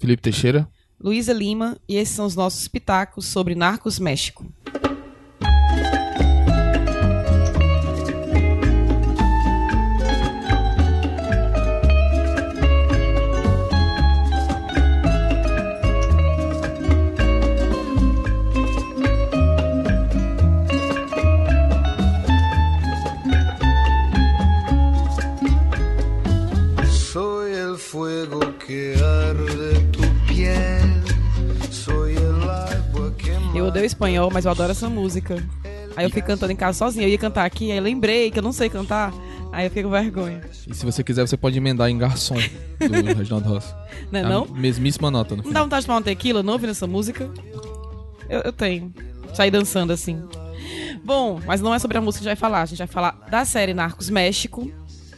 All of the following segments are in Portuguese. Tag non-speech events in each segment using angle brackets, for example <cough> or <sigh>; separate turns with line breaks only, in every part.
Felipe Teixeira.
Luísa Lima, e esses são os nossos pitacos sobre Narcos México. Espanhol, mas eu adoro essa música. Aí eu fico cantando em casa sozinha. Eu ia cantar aqui, aí lembrei que eu não sei cantar. Aí eu fico com vergonha.
E se você quiser, você pode emendar em Garçom, do <laughs> Reginaldo Rossi.
Não é
A
não?
Mesmíssima nota, no
Não dá vontade de tomar um tequila não ouvindo essa música? Eu, eu tenho. Sair dançando assim. Bom, mas não é sobre a música que a gente vai falar. A gente vai falar da série Narcos México.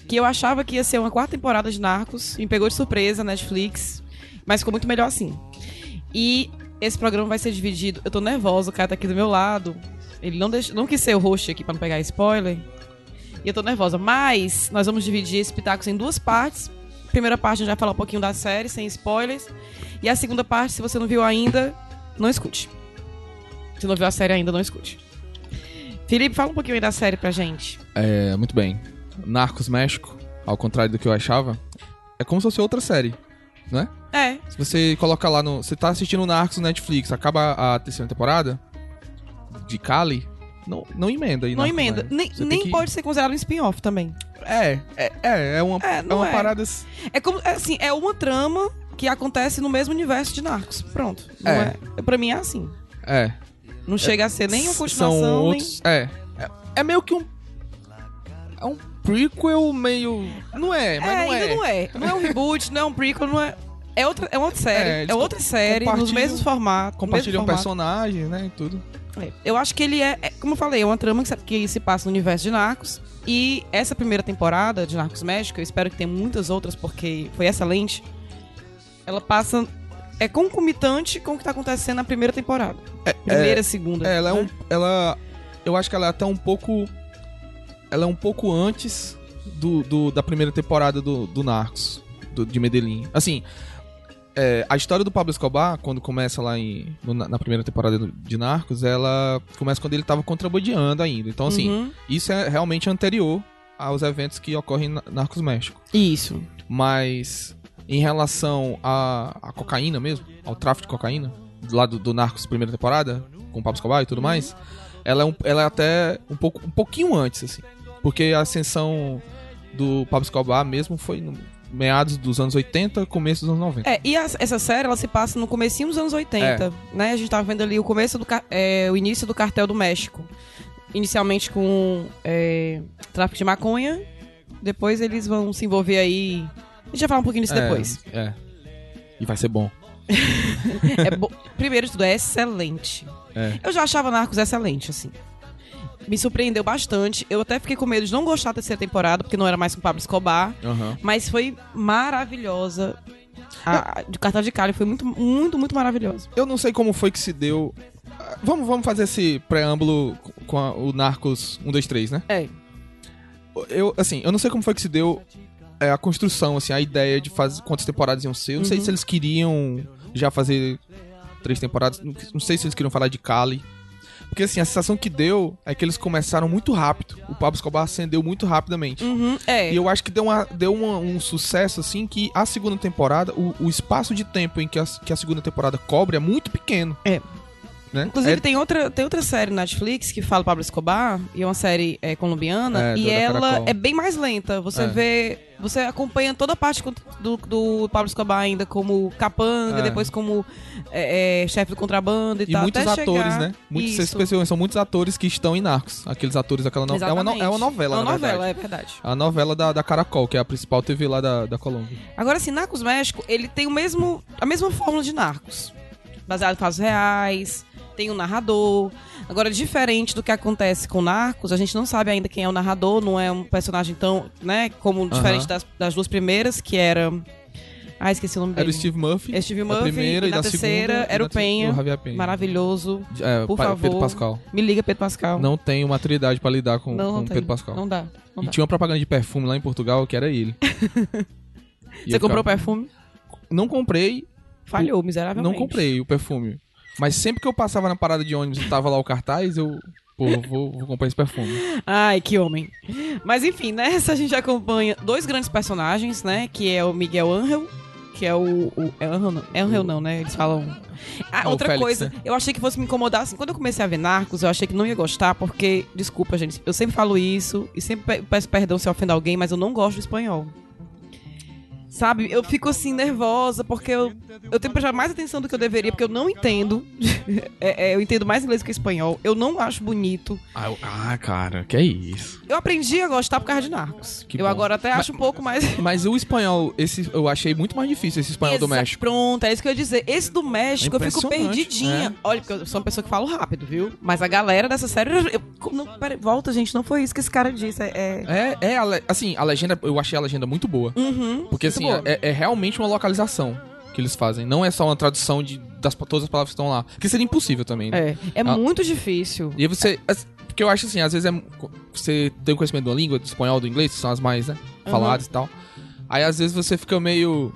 Que eu achava que ia ser uma quarta temporada de Narcos. Me pegou de surpresa, Netflix. Mas ficou muito melhor assim. E esse programa vai ser dividido. Eu tô nervosa, o cara tá aqui do meu lado. Ele não, deixa, não quis ser o host aqui pra não pegar spoiler. E eu tô nervosa. Mas nós vamos dividir esse Pitacos em duas partes. Primeira parte a gente vai falar um pouquinho da série, sem spoilers. E a segunda parte, se você não viu ainda, não escute. Se não viu a série ainda, não escute. Felipe, fala um pouquinho aí da série pra gente.
É, muito bem. Narcos México, ao contrário do que eu achava, é como se fosse outra série, né?
É,
Se você coloca lá no. Você tá assistindo Narcos no Netflix, acaba a terceira temporada de Cali, não, não emenda aí.
não
Narcos
emenda.
México.
Nem, nem
que-
pode ser considerado um spin-off também.
É, é, é, é uma,
É,
é uma
é.
parada.
É como, é assim, é uma trama que acontece no mesmo universo de Narcos. Pronto. Não
É.
é. Pra mim é assim.
É.
Não chega a ser nem uma
São
continuação,
outros. É, é. É meio que um. É um prequel meio. Não é,
nem...
mas
é,
não é.
ainda não é. Não é um reboot, não é um prequel, não é... É outra, é outra série.
É,
É, outra série, nos mesmos formatos. mesmo
Compartilham
formato.
personagens, né? E tudo.
É, Eu acho que ele é, é, como eu falei, é uma trama que se, que se passa no universo de Narcos. E essa primeira temporada de Narcos México, eu espero que tenha muitas outras, porque foi excelente. Ela passa. É concomitante com o que tá acontecendo na primeira temporada. Primeira, segunda.
É, ela é
né?
um. Ela. Eu acho que ela é até um pouco. Ela é um pouco antes do, do- da primeira temporada do, do Narcos, do- de Medellín. Assim, é, a história do Pablo Escobar, quando começa lá em, no- na primeira temporada de Narcos, ela começa quando ele tava contrabandeando ainda. Então, assim,
Uhum.
isso é realmente anterior aos eventos que ocorrem na Narcos México.
Isso.
Mas em relação à, à cocaína mesmo, ao tráfico de cocaína, lá do, do Narcos primeira temporada, com o Pablo Escobar e tudo mais, ela é, um, ela é até um, pouco, um pouquinho antes, assim. Porque a ascensão do Pablo Escobar mesmo foi no meados dos anos 80, começo dos anos 90.
É, e a- essa série, ela se passa no comecinho dos anos 80, né? A gente tava vendo ali o começo do... É, o início do cartel do México. Inicialmente com é, tráfico de maconha. Depois eles vão se envolver aí... A gente vai falar um pouquinho disso
É,
depois.
É. E vai ser bom. <laughs>
É bo- Primeiro de tudo, é excelente.
É.
Eu já achava Narcos excelente, assim. Me surpreendeu bastante. Eu até fiquei com medo de não gostar da terceira temporada, porque não era mais com Pablo Escobar.
Aham.
Mas foi maravilhosa. A, de Cartão de Cali foi muito, muito, muito maravilhosa.
Eu não sei como foi que se deu. Vamos, vamos fazer esse preâmbulo com a- o Narcos 1, 2, 3, né?
É.
Eu, assim, eu não sei como foi que se deu é, a construção, assim, a ideia de fazer quantas temporadas iam ser. Eu não sei
Uhum.
se eles queriam já fazer três temporadas. Não, não sei se eles queriam falar de Cali. Porque, assim, a sensação que deu é que eles começaram muito rápido. O Pablo Escobar ascendeu muito rapidamente.
Uhum, é.
E eu acho que deu, uma, deu uma- um sucesso, assim, que a segunda temporada, o, o espaço de tempo em que a, que a segunda temporada cobre é muito pequeno.
É.
Né?
Inclusive,
É-
tem, outra, tem outra série na Netflix que fala Pablo Escobar, e é uma série é, colombiana,
É,
e ela
Caracol.
é bem mais lenta. Você
É.
vê. Você acompanha toda a parte do, do Pablo Escobar ainda como capanga,
É.
depois como é, chefe do contrabando e,
E
tal.
muitos atores,
chegar-
né? Muitos, vocês percebem, são muitos atores que estão em Narcos. Aqueles atores daquela novela. É uma, é uma novela,
É uma novela,
verdade.
é verdade.
A novela da, da Caracol, que é a principal TV lá da, da Colômbia.
Agora, assim, Narcos México, ele tem o mesmo, a mesma fórmula de Narcos. Baseado em fatos reais, tem um narrador. Agora, diferente do que acontece com Narcos, a gente não sabe ainda quem é o narrador, não é um personagem tão, né, como diferente das, das duas primeiras, que era... Ah, esqueci o nome
Era
dele.
o Steve Murphy.
É Steve Murphy,
primeira
e
e
na
da
terceira
segunda,
era
e
o Penha.
o Penha.
Maravilhoso.
É,
Por
pa-
favor.
Pedro Pascal.
Me liga, Pedro Pascal.
Não tenho maturidade pra lidar com,
não,
com
não
Pedro. Pascal.
Não dá. Não
e
dá.
tinha uma propaganda de perfume lá em Portugal que era ele. <laughs> E
Você comprou
ficava-
perfume?
Não comprei.
falhou miseravelmente.
Não comprei o perfume. Mas sempre que eu passava na parada de ônibus e tava lá o cartaz, eu. Pô, vou, vou comprar esse perfume.
Ai, que homem. Mas enfim, nessa a gente acompanha dois grandes personagens, né? Que é o Miguel Angel, que é o. o é Angel não, é Angel não, né? Eles falam. Ah,
É
outra
Félix,
coisa,
né?
eu achei que fosse me incomodar assim. Quando eu comecei a ver Narcos, eu achei que não ia gostar, porque, desculpa, gente, eu sempre falo isso e sempre pe- peço perdão se eu ofendo alguém, mas eu não gosto do espanhol. Sabe, eu fico assim nervosa porque eu, eu tenho que prestar mais atenção do que eu deveria, porque eu não entendo. <laughs> É, é, eu entendo mais inglês que espanhol. Eu não acho bonito.
Ah, eu- ah, cara, que é isso.
Eu aprendi a gostar por causa de Narcos.
Que
eu
bom.
agora até acho um pouco mais. <laughs>
Mas o espanhol, esse eu achei muito mais difícil, esse espanhol do
Exa-
México.
Pronto, é isso que eu ia dizer. Esse do México eu fico perdidinha.
é.
Olha, porque eu sou uma pessoa que falo rápido, viu? Mas a galera dessa série. Eu, não, pera, volta, gente, não foi isso que esse cara disse. É. é-
É, é, a assim, a legenda, eu achei a legenda muito boa.
Uhum,
Porque
muito
assim,
boa.
é, é realmente uma localização que eles fazem. Não é só uma tradução de das, todas as palavras que estão lá. Que seria impossível também, né?
É, é
Ah.
muito difícil.
E você. Porque eu acho assim, às vezes é. Você tem o conhecimento da língua, do espanhol, do inglês, que são as mais, né? Faladas e tal. Aí às vezes você fica meio.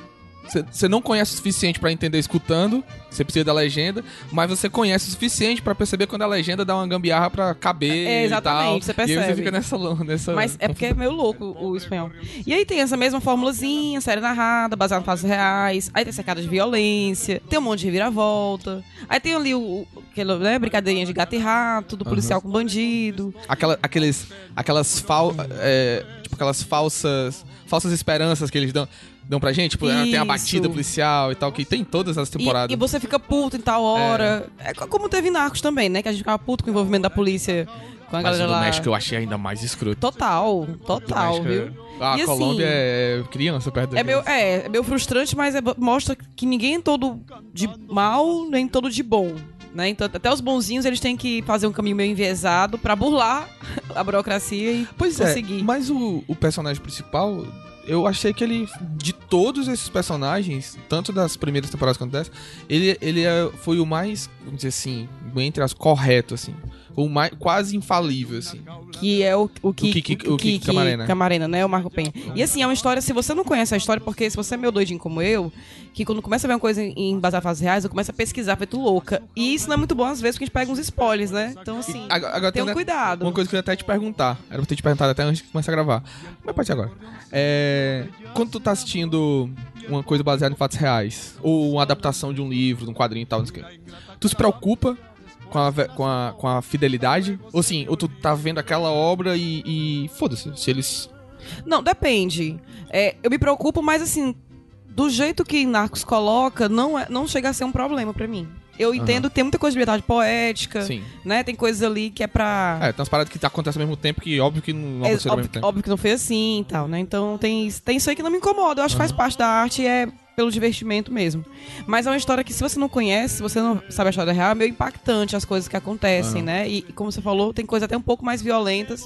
Você, não conhece o suficiente pra entender escutando, você precisa da legenda, mas você conhece o suficiente pra perceber quando a legenda dá uma gambiarra pra caber.
É, exatamente,
e
você
tal. E aí você
percebe.
fica nessa. nessa
Mas é porque é meio louco o espanhol. E aí tem essa mesma formulazinha, série narrada, baseada em fatos reais. Aí tem secada de violência, tem um monte de reviravolta. Aí tem ali o, aquela, né, brincadeirinha de gato e rato, do policial com bandido.
Aquela, aqueles, aquelas fal, é, tipo, aquelas falsas, falsas esperanças que eles dão, dão pra gente, tipo, ah, tem a batida policial e tal, que tem em todas as
E,
temporadas.
e você fica puto em tal hora. É. co- como teve Narcos também, né? Que a gente ficava puto com o envolvimento da polícia com a
Mas o
galera
do
lá.
México eu achei ainda mais escroto.
Total, total,
México
viu?
é- A
E assim,
Colômbia é criança perto
É meio,
gente.
é, é meio frustrante, mas é- mostra que ninguém é todo de mal, nem todo de bom. Né? Então, até os bonzinhos eles têm que fazer um caminho meio enviesado pra burlar <laughs> a burocracia e
Pois
conseguir.
é, mas o, o personagem principal, eu achei que ele, de todos esses personagens, tanto das primeiras temporadas quanto dessa, ele, ele é- foi o mais, vamos dizer assim, entre as correto, assim. Foi o mais, quase infalível, assim.
Que é o, o que
O Kiki Camarena.
Camarena, né? O Marco Penha. E assim, é uma história, se você não conhece a história, porque se você é meio doidinho como eu, que quando começa a ver uma coisa em, basear fatos reais, eu começo a pesquisar, feito louca. E isso não é muito bom às vezes, porque a gente pega uns spoilers, né? Então, assim,
Agora, agora
tenha um
tem
cuidado.
Uma coisa que eu ia até te perguntar. Era pra ter te perguntado até antes de começar a gravar. Mas pode ser agora. É, quando tu tá assistindo uma coisa baseada em fatos reais, ou uma adaptação de um livro, de um quadrinho e tal, não sei o tu se preocupa com a, com a, com a fidelidade? Ou sim, ou tu tá vendo aquela obra e, e foda-se, se eles...
Não, depende. É, eu me preocupo, mas assim, do jeito que Narcos coloca, não, é, não chega a ser um problema pra mim. Eu entendo que tem muita coisa de liberdade poética,
Sim.
né? Tem coisas ali que é pra.
É, tem umas paradas que acontecem ao mesmo tempo que óbvio que não
É,
aconteceu ao
óbvio,
mesmo tempo.
óbvio que não foi assim e tal, né? Então tem, tem isso aí que não me incomoda. Eu acho que faz parte da arte e é pelo divertimento mesmo. Mas é uma história que, se você não conhece, se você não sabe a história real, é meio impactante as coisas que acontecem, né? E, como você falou, tem coisas até um pouco mais violentas.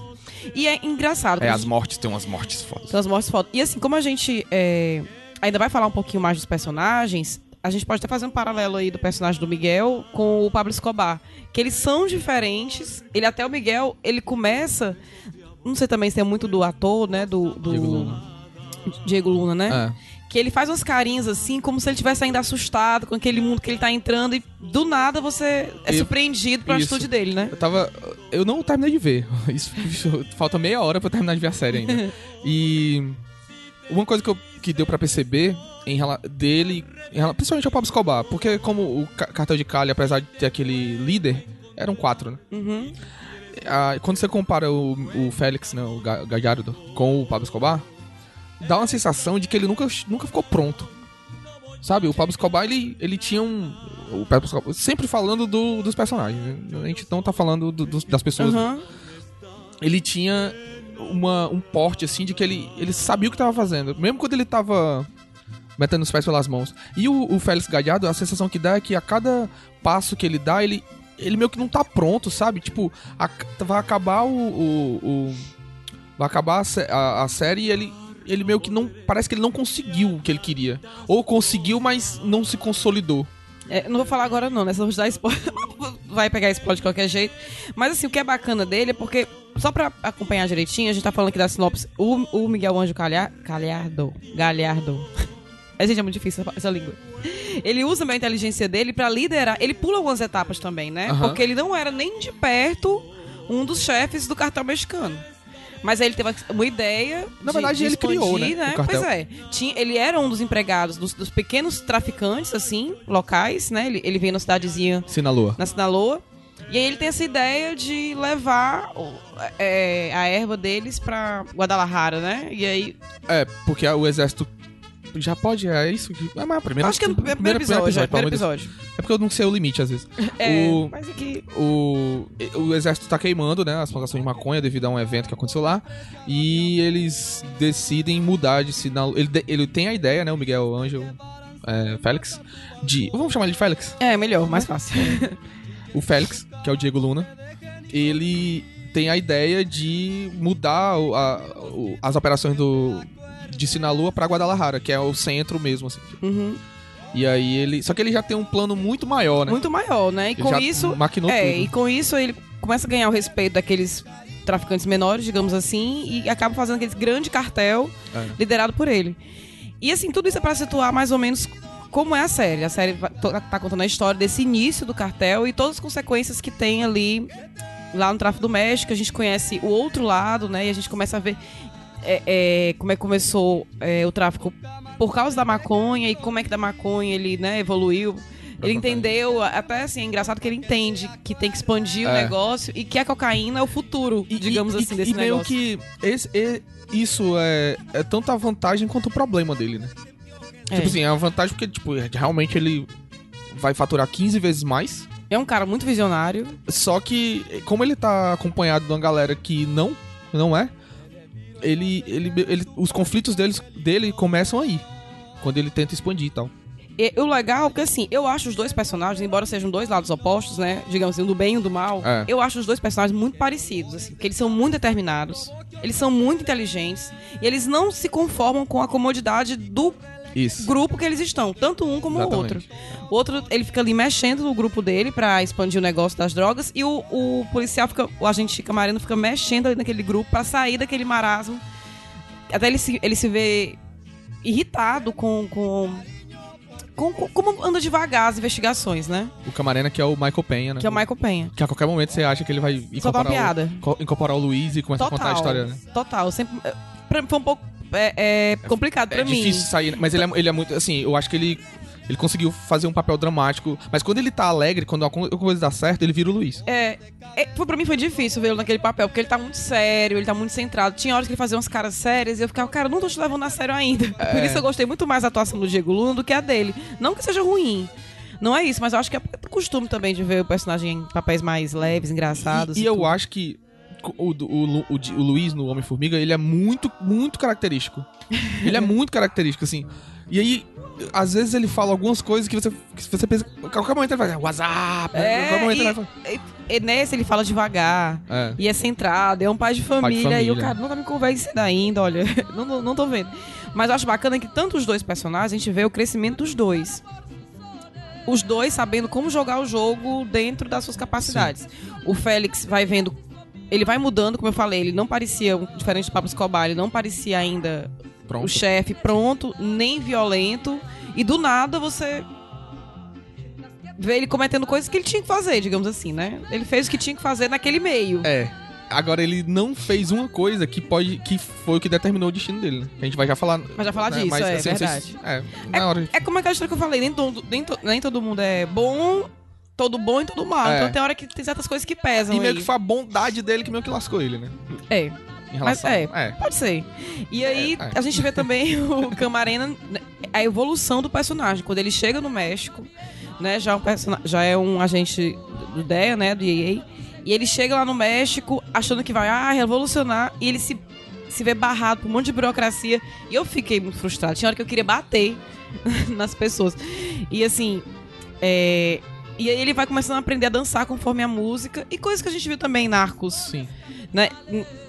E é engraçado.
É, as
gente-
mortes, tem umas mortes fodas.
São as mortes fodas. E assim, como a gente é, ainda vai falar um pouquinho mais dos personagens, a gente pode até fazer um paralelo aí do personagem do Miguel com o Pablo Escobar. Que eles são diferentes. Ele até o Miguel, ele começa. Não sei também se é muito do ator, né? Do. do
Diego Luna.
Diego Luna, né?
É.
Que ele faz umas carinhas assim, como se ele estivesse ainda assustado com aquele mundo que ele tá entrando, e do nada você é
E-
surpreendido pela
isso.
atitude dele, né?
Eu tava. Eu não terminei de ver. Isso, <laughs> isso- falta meia hora pra eu terminar de ver a série ainda. <laughs> e. Uma coisa que, eu, que deu pra perceber em dele, em principalmente ao Pablo Escobar, porque como o ca- cartel de Cali, apesar de ter aquele líder, eram quatro, né?
Uhum.
Ah, quando você compara o, o Félix, né, o Ga- Gallardo, com o Pablo Escobar, dá uma sensação de que ele nunca, nunca ficou pronto. Sabe, o Pablo Escobar, ele, ele tinha um... O Pablo Escobar, sempre falando do- dos personagens, né? A gente não tá falando do- dos- das pessoas.
Uhum.
Ele tinha uma, um porte, assim, de que ele, ele sabia o que tava fazendo. Mesmo quando ele tava metendo os pés pelas mãos. E o, o Félix Gallardo, a sensação que dá é que a cada passo que ele dá, ele, ele meio que não tá pronto, sabe? Tipo, a- vai acabar o... o- o- vai acabar a, a- a série e ele... Ele meio que não. Parece que ele não conseguiu o que ele queria. Ou conseguiu, mas não se consolidou.
É, não vou falar agora não, né? Se eu vou dar vai pegar spoiler de qualquer jeito. Mas assim, o que é bacana dele é porque, só pra acompanhar direitinho, a gente tá falando aqui da sinopse, o, o Miguel Anjo Calha- Galhardo, Galhardo, <laughs> A gente é muito difícil essa- essa língua. Ele usa a inteligência dele pra liderar. Ele pula algumas etapas também, né?
Aham.
Porque ele não era nem de perto um dos chefes do cartel mexicano. Mas aí ele teve uma ideia.
Na
de-
verdade,
de
ele criou,
expandir,
né, o cartel.
Pois é. Tinha, ele era um dos empregados dos, dos pequenos traficantes, assim, locais, né? Ele, ele veio na cidadezinha
Sinaloa.
na Sinaloa. E aí ele tem essa ideia de levar é, a erva deles pra Guadalajara, né? E aí.
É, porque o exército já pode, é isso? que- É, mas a primeira,
acho que é no primeiro, primeiro episódio. é,
pelo
primeiro episódio.
É porque eu não sei o limite, às vezes. <laughs>
É,
O-
mas aqui.
o, o exército tá queimando, né, as plantações de maconha devido a um evento que aconteceu lá. E eles decidem mudar de sinal. Ele, ele tem a ideia, né, o Miguel Ângelo é, Félix, de. Vamos chamar ele de Félix?
É, melhor, mais fácil. <laughs>
O Félix, que é o Diego Luna, ele tem a ideia de mudar a- o- as operações do, de Sinaloa pra Guadalajara, que é o centro mesmo, assim.
Uhum.
E aí ele. Só que ele já tem um plano muito maior, né?
Muito maior, né? E
Ele
com isso.
maquinou
É,
tudo.
e com isso ele começa a ganhar o respeito daqueles traficantes menores, digamos assim, e acaba fazendo aquele grande cartel
É.
liderado por ele. E assim, tudo isso é pra situar mais ou menos como é a série. A série tá contando a história desse início do cartel e todas as consequências que tem ali lá no tráfico do México. A gente conhece o outro lado, né? E a gente começa a ver é, é, como é que começou é, o tráfico por causa da maconha e como é que da maconha ele né, evoluiu. Ele entendeu, até assim, é engraçado que ele entende que tem que expandir o
É.
negócio e que a cocaína é o futuro, digamos assim, desse
e meio
negócio.
que esse, e- isso é, é tanto a vantagem quanto o problema dele, né?
É.
Tipo assim, é uma vantagem porque, tipo, realmente ele vai faturar 15 vezes mais.
É um cara muito visionário.
Só que, como ele tá acompanhado de uma galera que não, não é, ele, ele, ele, os conflitos deles, dele começam aí. Quando ele tenta expandir e tal.
E o legal, porque assim, eu acho os dois personagens, embora sejam dois lados opostos, né? Digamos assim, um do bem e um do mal,
É.
eu acho os dois personagens muito parecidos, assim, porque eles são muito determinados, eles são muito inteligentes, e eles não se conformam com a comodidade do
Isso.
grupo que eles estão, tanto um como o outro. O outro, ele fica ali mexendo no grupo dele pra expandir o negócio das drogas, e o, o policial fica, o agente camarino fica mexendo ali naquele grupo pra sair daquele marasmo. Até ele se, ele se vê irritado com, com, com, com- como anda devagar as investigações, né?
O Camarena que é o Michael Penha, né?
Que é o Michael Penha.
Que a qualquer momento você acha que ele vai
Soltar uma
incorporar,
piada.
o, co- incorporar o Luiz e começar a contar a história, né?
Total. Sempre, é, pra- foi um pouco é, é, complicado pra
é
mim.
difícil sair, mas ele é, ele é muito, assim, eu acho que ele ele conseguiu fazer um papel dramático, mas quando ele tá alegre, quando a co- a coisa dá certo, ele vira o Luiz.
É, é, foi, pra mim foi difícil vê-lo naquele papel, porque ele tá muito sério, ele tá muito centrado. Tinha horas que ele fazia umas caras sérias e eu ficava, cara, eu não tô te levando a sério ainda.
É.
Por isso eu gostei muito mais da atuação do Diego Luna do que a dele. Não que seja ruim. Não é isso, mas eu acho que é costume também de ver o personagem em papéis mais leves, engraçados.
E, e eu
tudo.
acho que o, o, o, o Luiz no Homem-Formiga, ele é muito, muito característico. ele é muito característico, assim. E aí, às vezes ele fala algumas coisas que você, que você pensa. A qualquer momento ele vai fazer WhatsApp.
É,
qualquer momento
e,
ele vai
e- e nesse ele fala devagar.
É.
E é centrado, é um pai de família,
família.
e o cara não tá me convencendo ainda, olha. <laughs> não, não, não tô vendo. Mas eu acho bacana que tanto os dois personagens, a gente vê o crescimento dos dois. Os dois sabendo como jogar o jogo dentro das suas capacidades. O Félix vai vendo. Ele vai mudando, como eu falei, ele não parecia, diferente do Pablo Escobar, ele não parecia ainda
Pronto.
o chefe pronto, nem violento. E do nada você vê ele cometendo coisas que ele tinha que fazer, digamos assim, né? Ele fez o que tinha que fazer naquele meio.
É. Agora ele não fez uma coisa que pode. que foi o que determinou o destino dele, né? A gente vai já falar.
Vai já falar disso, é
não sei se-
verdade.
é, na hora.
É como aquela história que eu falei, nem todo, nem, to- nem todo mundo é bom, todo bom e todo mal.
É.
Então tem hora que tem certas coisas que pesam
E meio
aí.
que foi a bondade dele que meio que lascou ele, né?
É, mas
relação.
é, pode ser. E aí
É, é.
a gente vê também <laughs> o Camarena, né, a evolução do personagem. Quando ele chega no México, né, já, é um persona- já é um agente do DEA, né, do EA, e ele chega lá no México achando que vai ah, revolucionar, e ele se, se vê barrado por um monte de burocracia, e eu fiquei muito frustrado. Tinha hora que eu queria bater <laughs> nas pessoas. E assim, é, E aí ele vai começando a aprender a dançar conforme a música, e coisas que a gente viu também em Narcos
Sim.
né?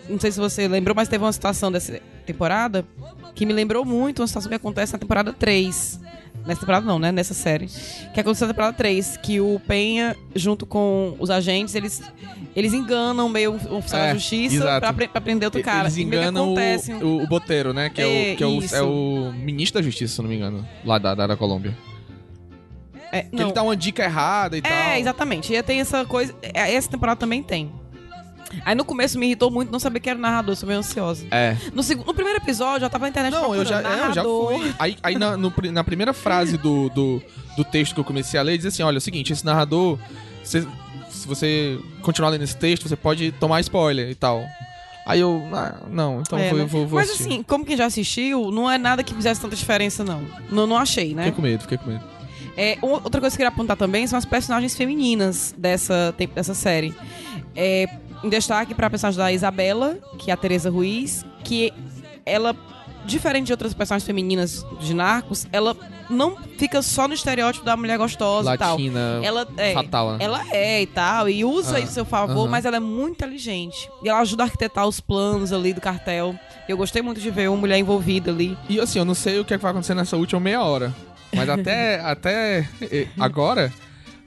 Não sei se você lembrou, mas teve uma situação dessa temporada que me lembrou muito uma situação que acontece na temporada 3. Nessa temporada não, né? Nessa série. Que aconteceu na temporada 3, que o Penha, junto com os agentes, eles, eles enganam meio um oficial
É,
da justiça pra, pra prender outro cara.
Eles enganam
acontece
o, o, o Boteiro, né? Que, é,
É,
o, que é, o, é o ministro da justiça, se não me engano. Lá da, da, da Colômbia.
É,
Que
não.
ele dá uma dica errada e tal.
É, exatamente. E tem essa coisa. é, Essa temporada também tem. Aí no começo me irritou muito não saber que era o narrador, sou meio ansiosa.
É.
No, segundo, no primeiro episódio, eu tava na internet
Não, eu já,
procurando
é, eu já
narrador.
fui. Aí, aí na, no na primeira frase do, do, do texto que eu comecei a ler, diz assim: olha, é o seguinte, esse narrador, você- se você continuar lendo esse texto, você pode tomar spoiler e tal. Aí eu, ah, não, então
É,
vou,
né?
vou, vou
Mas
assistir.
assim, como quem já assistiu, não é nada que fizesse tanta diferença, não. Não, não achei, né?
Fiquei com medo, fiquei com medo.
É, outra coisa que eu queria apontar também são as personagens femininas dessa, dessa série. É, em destaque para a personagem da Isabela, que é a Teresa Ruiz, que ela, diferente de outras personagens femininas de Narcos, ela não fica só no estereótipo da mulher gostosa e tal.
Latina,
Ela é,
fatal, né?
ela é e tal, e usa
Ah,
isso a seu favor,
aham.
mas ela é muito inteligente. E ela ajuda a arquitetar os planos ali do cartel. Eu gostei muito de ver uma mulher envolvida ali.
E assim, eu não sei o que, é que vai acontecer nessa última meia hora. Mas até, até agora,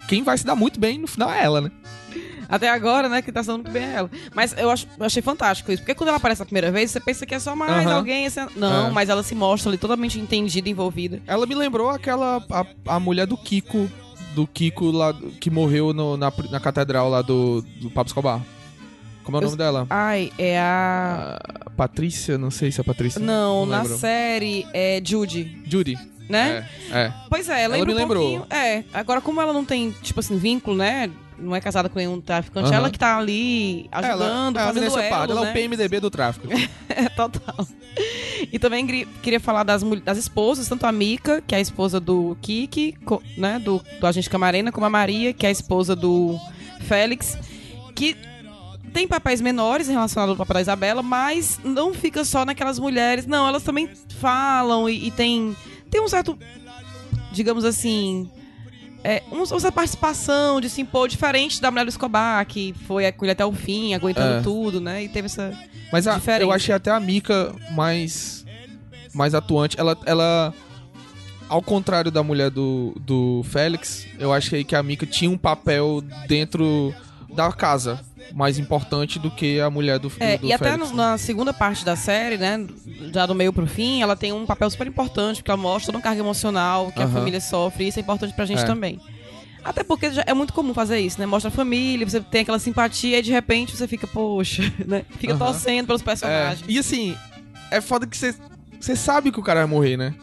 quem vai se dar muito bem no final é ela, né?
Até agora, né, que tá sendo muito bem ela. Mas eu, acho- eu achei fantástico isso. Porque quando ela aparece a primeira vez, você pensa que é só mais
Aham.
alguém. Assim, não,
É.
mas ela se mostra ali totalmente entendida, envolvida.
Ela me lembrou aquela. A, a mulher do Kiko. Do Kiko lá, que morreu no- na, na catedral lá do, do Pablo Escobar. Como é o
Eu-
nome dela?
Ai, é a.
A Patrícia? Não sei se é Patrícia.
Não, na
lembro.
série é Judy,
Judy.
Né?
É, é.
Pois é, lembra
me
um
lembrou.
É, agora como ela não tem, tipo assim, vínculo, né? Não é casada com nenhum traficante,
Aham.
ela que tá ali ajudando,
ela, é a
fazendo
Vanessa
elo,
ela é
né?
o PMDB do tráfico.
É, <laughs> total. E também queria falar das, das esposas, tanto a Mica, que é a esposa do Kiki, né, do, do agente Camarena, como a Maria, que é a esposa do Félix, que tem papéis menores relacionados ao papel da Isabela, mas não fica só naquelas mulheres. Não, elas também falam e, e tem, tem um certo, digamos assim, é, um- uma certa participação de se impor diferente da mulher do Escobar, que foi com ele até o fim, aguentando
É.
tudo, né? E teve essa.
Mas a- eu achei até a Mika mais, mais atuante. Ela, ela, ao contrário da mulher do, do Félix, eu achei que a Mika tinha um papel dentro da casa mais importante do que a mulher do, do,
É,
do
e até
Félix.
no- na segunda parte da série, né, já do meio pro fim, ela tem um papel super importante, porque ela mostra toda uma carga emocional que a
Aham.
família sofre, e isso é importante pra gente
É.
também. Até porque já é muito comum fazer isso, né? Mostra a família, você tem aquela simpatia e de repente você fica, poxa, <laughs> né? Fica
Aham.
torcendo pelos
É,
personagens.
e assim, é foda que você você sabe que o cara vai morrer, né?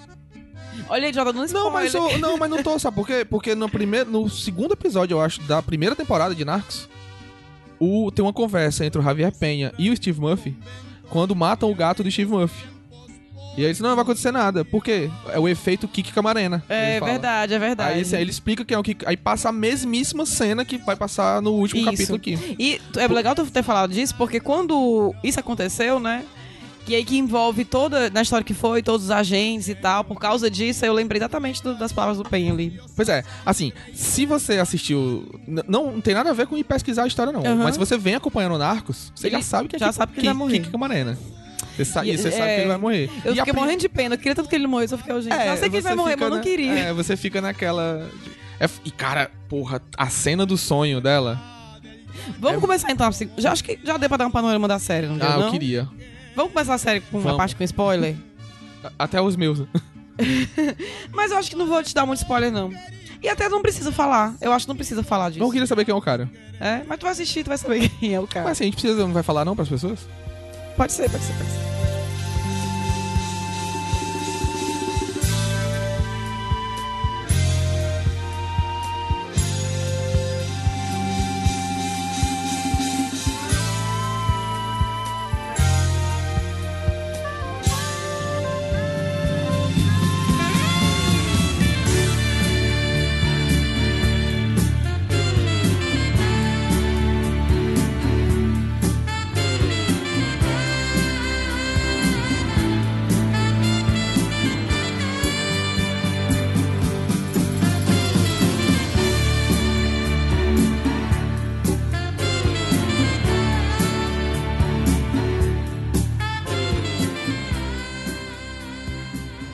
Olha aí, Jordan, não
Não, mas
spoiler.
eu, não, mas não tô, sabe por quê? Porque no primeiro, no segundo episódio, eu acho, da primeira temporada de Narcos, o, tem uma conversa entre o Javier Penha e o Steve Murphy quando matam o gato do Steve Murphy. E aí eles, não, não vai acontecer nada. Por quê? É o efeito Kiki Camarena.
É verdade, é verdade.
Aí assim, ele explica que é o Kiki. Aí passa a mesmíssima cena que vai passar no último
Isso.
capítulo aqui.
E é legal tu ter falado disso, porque quando isso aconteceu, né? Que aí que envolve toda, na história que foi, todos os agentes e tal, por causa disso, eu lembrei exatamente do- das palavras do Penha ali.
Pois é, assim, se você assistiu. Não, não tem nada a ver com ir pesquisar a história, não.
Aham.
Mas se você vem acompanhando Narcos, você
Ele
já sabe que é
já sabe que ele vai morrer.
Kiki Camarena. Você, sa
E-
e você sabe
é,
que ele vai morrer.
Eu
E a
fiquei
prim-
morrendo de pena, eu queria tanto que ele morresse, eu fiquei, gente,
É,
já sei que ele
você
vai morrer,
fica
mas eu não
na-
queria.
É, você fica naquela. É e cara, porra, a cena do sonho dela.
Vamos começar então, a seg- já acho que já deu pra dar um panorama da série, não deu,
ah,
não?
eu queria.
Vamos começar a série com uma
Vamos.
parte com spoiler?
A- Até os meus. <laughs>
mas eu acho que não vou te dar muito spoiler, não. E até não precisa falar, eu acho que não precisa falar disso.
Não queria saber quem é o cara.
É, mas tu vai assistir, tu vai saber quem é o cara.
Mas assim, a gente precisa, não vai falar não pras pessoas?
Pode ser, pode ser, pode ser.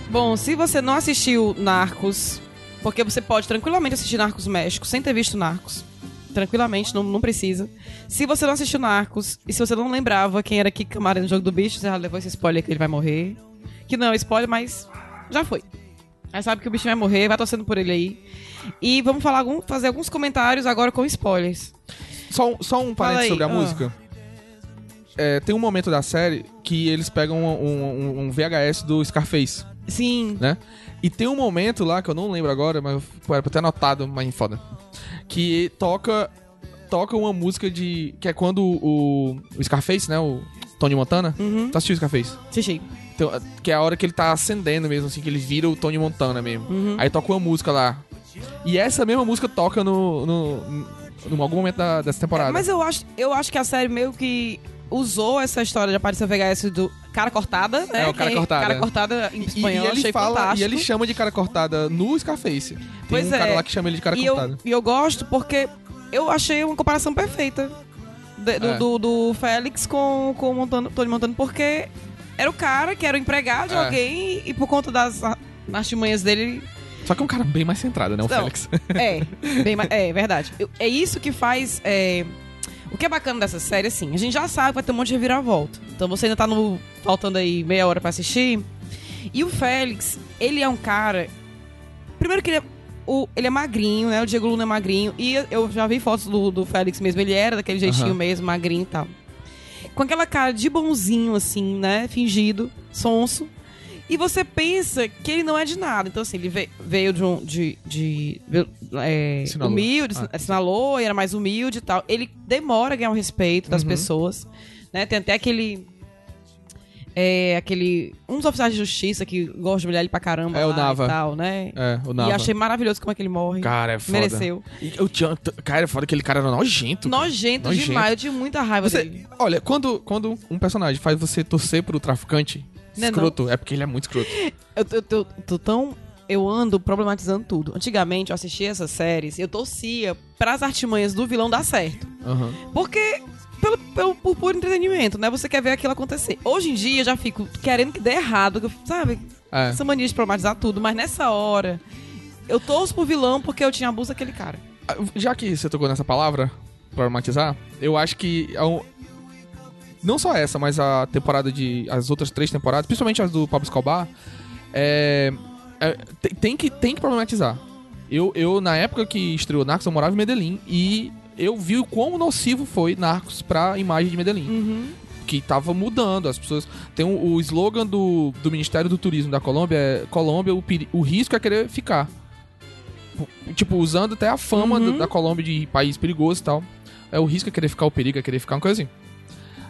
Bom, se você não assistiu Narcos, porque você pode tranquilamente assistir Narcos México sem ter visto Narcos. Tranquilamente, não, não precisa. Se você não assistiu Narcos, e se você não lembrava quem era Kiko Camargo no jogo do bicho, você já levou esse spoiler que ele vai morrer. Que não é spoiler, mas já foi. Aí sabe que o bicho vai morrer, vai torcendo por ele aí. E vamos falar algum, fazer alguns comentários agora com spoilers.
Só, um- só um parênteses sobre a
ah.
música. É, tem um momento da série que eles pegam um, um- um VHS do Scarface,
Sim.
né? E tem um momento lá, que eu não lembro agora, mas pô, era pra ter anotado, mas foda. Que toca toca uma música de... Que é quando o, o Scarface, né? O Tony Montana.
Uhum.
Tu assistiu o Scarface?
Assisti.
Então, que é a hora que ele tá acendendo mesmo, assim, que ele vira o Tony Montana mesmo.
Uhum.
Aí toca uma música lá. E essa mesma música toca no, no, em algum momento da- dessa temporada.
Mas eu acho, eu acho que a série meio que usou essa história de aparecer o VHS do cara cortada, né?
É, o cara
Que-
cortada.
Cara cortada em
E-
espanhol,
e, ele
achei
fala,
fantástico.
e ele chama de cara cortada no Scarface. Tem
Pois
um cara
é.
lá que chama ele de cara
e eu,
cortada.
e eu gosto porque eu achei uma comparação perfeita de- do,
É.
do, do Félix com, com o Montano, Tony Montano, porque era o cara que era o empregado de
É.
alguém e por conta das artimanhas dele.
Só que é um cara bem mais centrado, né, o
Não.
Félix.
É, bem, ma- <laughs> é verdade. Eu- É isso que faz. é, o que é bacana dessa série, assim, a gente já sabe que vai ter um monte de reviravolta. Então você ainda tá no. faltando aí meia hora pra assistir. E o Félix, ele é um cara. Primeiro que ele é, o, ele é magrinho, né? O Diego Luna é magrinho. E eu já vi fotos do, do Félix mesmo. Ele era daquele jeitinho
Aham.
mesmo, magrinho e tal. Com aquela cara de bonzinho, assim, né? Fingido, sonso. E você pensa que ele não é de nada. Então, assim, ele ve- veio de um. De, de, é,
Sinalou.
humilde,
Ah.
assinalou, era mais humilde e tal. Ele demora a ganhar o respeito das
Uhum.
pessoas. Né? Tem até aquele. É, aquele. Um dos oficiais de justiça que gosta de humilhar ele pra caramba.
É, o Nava.
E tal, né?
É, o Nava.
E achei maravilhoso como é que ele morre.
Cara, é foda.
Mereceu.
E Eu tinha, cara, é foda que aquele cara era nojento.
Nojento,
Nojento.
demais. Eu tinha muita raiva
Você,
dele.
olha, quando, quando um personagem faz você torcer pro traficante
Não é
escroto, é, porque ele é muito escroto.
Eu, eu, eu tô tão. Eu ando problematizando tudo. Antigamente eu assistia essas séries, eu torcia pras artimanhas do vilão dar certo.
Aham.
Porque. Pelo, pelo, por puro entretenimento, né? Você quer ver aquilo acontecer. Hoje em dia eu já fico querendo que dê errado, que eu- sabe?
É.
Essa mania de problematizar tudo, mas nessa hora. Eu torço pro vilão porque eu tinha abuso daquele cara.
Ah, Já que você tocou nessa palavra, problematizar, eu acho que é um- não só essa, mas a temporada de. as outras três temporadas, principalmente as do Pablo Escobar, é, é, tem, que, tem que problematizar. Eu, eu, na época que estreou Narcos, eu morava em Medellín e eu vi o quão nocivo foi Narcos pra imagem de Medellín.
Uhum.
Que tava mudando, as pessoas. Tem um- o slogan do, do Ministério do Turismo da Colômbia é Colômbia, o, o risco é querer ficar. Tipo, usando até a fama
Uhum.
do- da Colômbia de país perigoso e tal. É o risco é querer ficar, o perigo é querer ficar, uma coisa assim.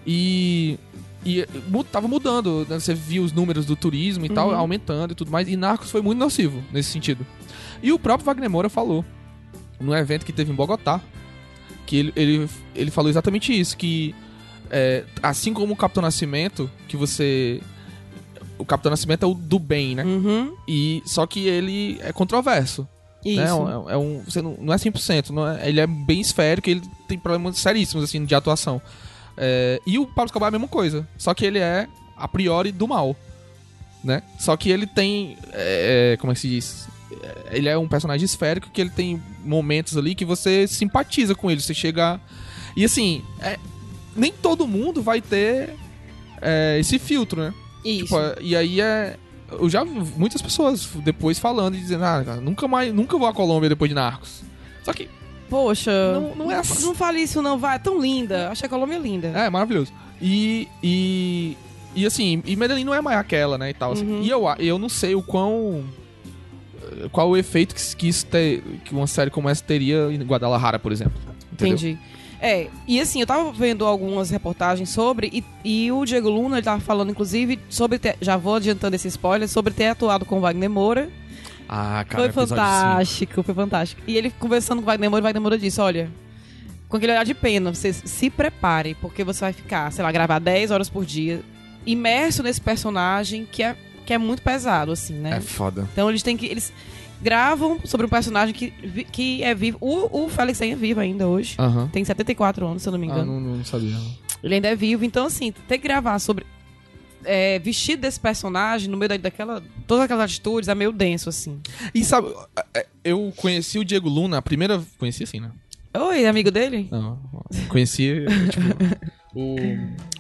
E. E tava mudando, né? Você via os números do turismo e tal,
Uhum.
aumentando e tudo mais. E Narcos foi muito nocivo nesse sentido. E o próprio Wagner Moura falou, num evento que teve em Bogotá, que ele, ele, ele falou exatamente isso, que é, assim como o Capitão Nascimento, que você... O Capitão Nascimento é o do bem, né?
Uhum.
E, só que ele é controverso.
Isso.
Né? É um- É, um, você não, não é 100%, não é, ele é bem esférico e ele tem problemas seríssimos assim, de atuação. É, e o Pablo Escobar é a mesma coisa, só que ele é, a priori, do mal. Né? Só que ele tem. é, é, como é que se diz? É, Ele é um personagem esférico que ele tem momentos ali que você simpatiza com ele. Você chega. E assim, é, nem todo mundo vai ter é, esse filtro, né?
Isso.
Tipo, e aí é. Eu já vi muitas pessoas depois falando e dizendo, ah, nunca mais, nunca vou à Colômbia depois de Narcos. Só que
Poxa.
Não- não é assim.
Não fale isso, não, vai. É tão linda. Achei a Colômbia linda.
é maravilhoso. E. E. E assim, e Medellín não é mais aquela, né? E tal. assim.
Uhum.
E eu, eu não sei o quão. Qual o efeito que, que isso te, que uma série como essa teria em Guadalajara, por exemplo. Entendeu?
Entendi. É, e assim, eu tava vendo algumas reportagens sobre, e, e o Diego Luna, ele tava falando, inclusive, sobre ter, já vou adiantando esse spoiler, sobre ter atuado com o Wagner Moura.
Ah, cara,
foi fantástico, foi fantástico. E ele conversando com o Wagner Moura, o Wagner Moura disse, olha, com aquele olhar de pena, você se prepare, porque você vai ficar, sei lá, gravar 10 horas por dia, imerso nesse personagem que é, que é muito pesado, assim,
cinco.
né?
É foda.
Então eles têm que. Eles gravam sobre um personagem que, que é vivo. O, o Félix é vivo ainda hoje.
Aham.
Tem 74 anos, se eu não me
Ah,
engano.
não, não sabia.
Ele ainda é vivo, então assim, tem que gravar sobre é, vestido desse personagem, no meio da- daquela. Todas aquelas atitudes, é meio denso, assim.
E sabe, eu conheci o Diego Luna, a primeira. Conheci assim, né?
Oi, amigo dele?
Não, conheci, tipo, o.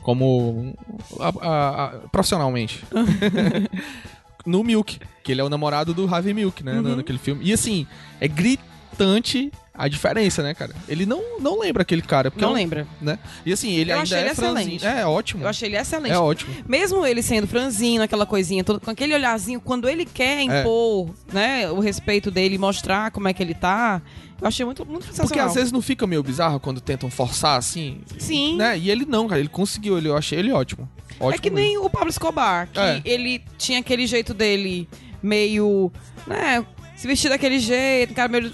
Como. a- a- a- profissionalmente. <laughs> no Milk, que ele é o namorado do Harvey Milk, né? no- Naquele filme. E assim, é gritante a diferença, né, cara? Ele não, não lembra aquele cara. Porque
Não
é um-
lembra.
Né? E assim, ele
Eu
ainda
achei
é
ele
franzinho.
excelente.
É, ótimo.
Eu achei ele excelente.
É ótimo.
Mesmo ele sendo franzino, aquela coisinha, toda, com aquele olharzinho, quando ele quer impor né, o respeito dele mostrar como é que ele tá, eu achei muito, muito sensacional.
Porque às vezes não fica meio bizarro quando tentam forçar assim.
Sim.
Né? E ele não, cara. Ele conseguiu. Ele, eu achei ele ótimo. ótimo
É que
mesmo.
nem o Pablo Escobar, que
É.
ele tinha aquele jeito dele meio, né, se vestir daquele jeito, cara meio,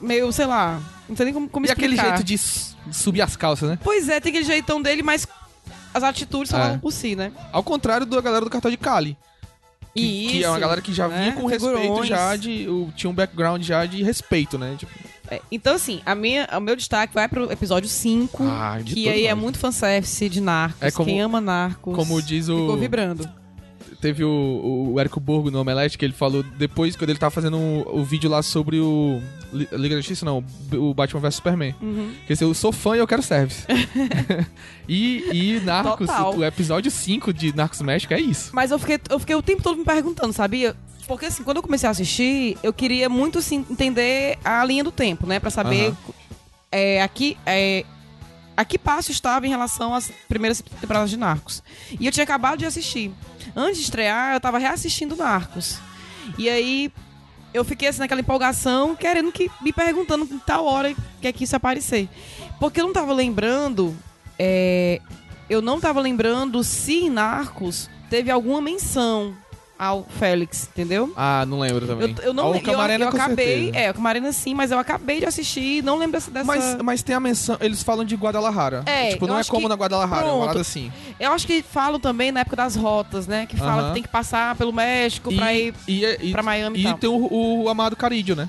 meio, sei lá, não sei nem como, como
E aquele
explicar.
jeito de subir as calças, né?
Pois é, tem aquele jeitão dele, mas as atitudes
É.
falavam por si, né?
Ao contrário da galera do cartão de Cali. Que,
E
que é uma
isso,
galera que já
né?
vinha com respeito
Figurões.
já de. o- tinha um background já de respeito, né? Tipo,
É, então, assim, a minha, o meu destaque vai pro episódio 5,
Ah,
que aí é muito fanservice de Narcos.
É como-
Quem ama Narcos
como diz o-
ficou vibrando.
Teve o, o Érico Borgo no Omelete que ele falou depois, quando ele tava fazendo o, o vídeo lá sobre o. Li- Liga da Justiça, não, o Batman vs Superman.
Uhum.
Eu sou fã e eu quero service. <laughs> <laughs> e, e Narcos,
Total.
o episódio 5 de Narcos México é isso.
Mas eu fiquei, eu fiquei o tempo todo me perguntando, sabia? Porque, assim, quando eu comecei a assistir, eu queria muito, assim, entender a linha do tempo, né? Pra saber
Aham.
é, aqui, é, a que passo estava em relação às primeiras temporadas de Narcos. E eu tinha acabado de assistir. Antes de estrear, eu tava reassistindo Narcos. E aí, eu fiquei, assim, naquela empolgação, querendo que... Me perguntando em tal hora que é que isso aparecer. Porque eu não tava lembrando... é, eu não tava lembrando se em Narcos teve alguma menção ao Félix, entendeu?
Ah, não lembro também.
Eu, eu não
o
lembro. Eu,
Camarena,
eu
com
acabei.
certeza.
É, o Camarena sim, mas eu acabei de assistir e não lembro dessa.
Mas, mas tem a menção, eles falam de Guadalajara.
É,
tipo,
eu
não é como
que-
na Guadalajara, é uma
pronto.
parada assim.
Eu acho que falam também na época das rotas, né? Que fala
Aham.
que tem que passar pelo México pra ir
e, e,
pra Miami e
e
tal.
tem o, o Amado Carídio, né?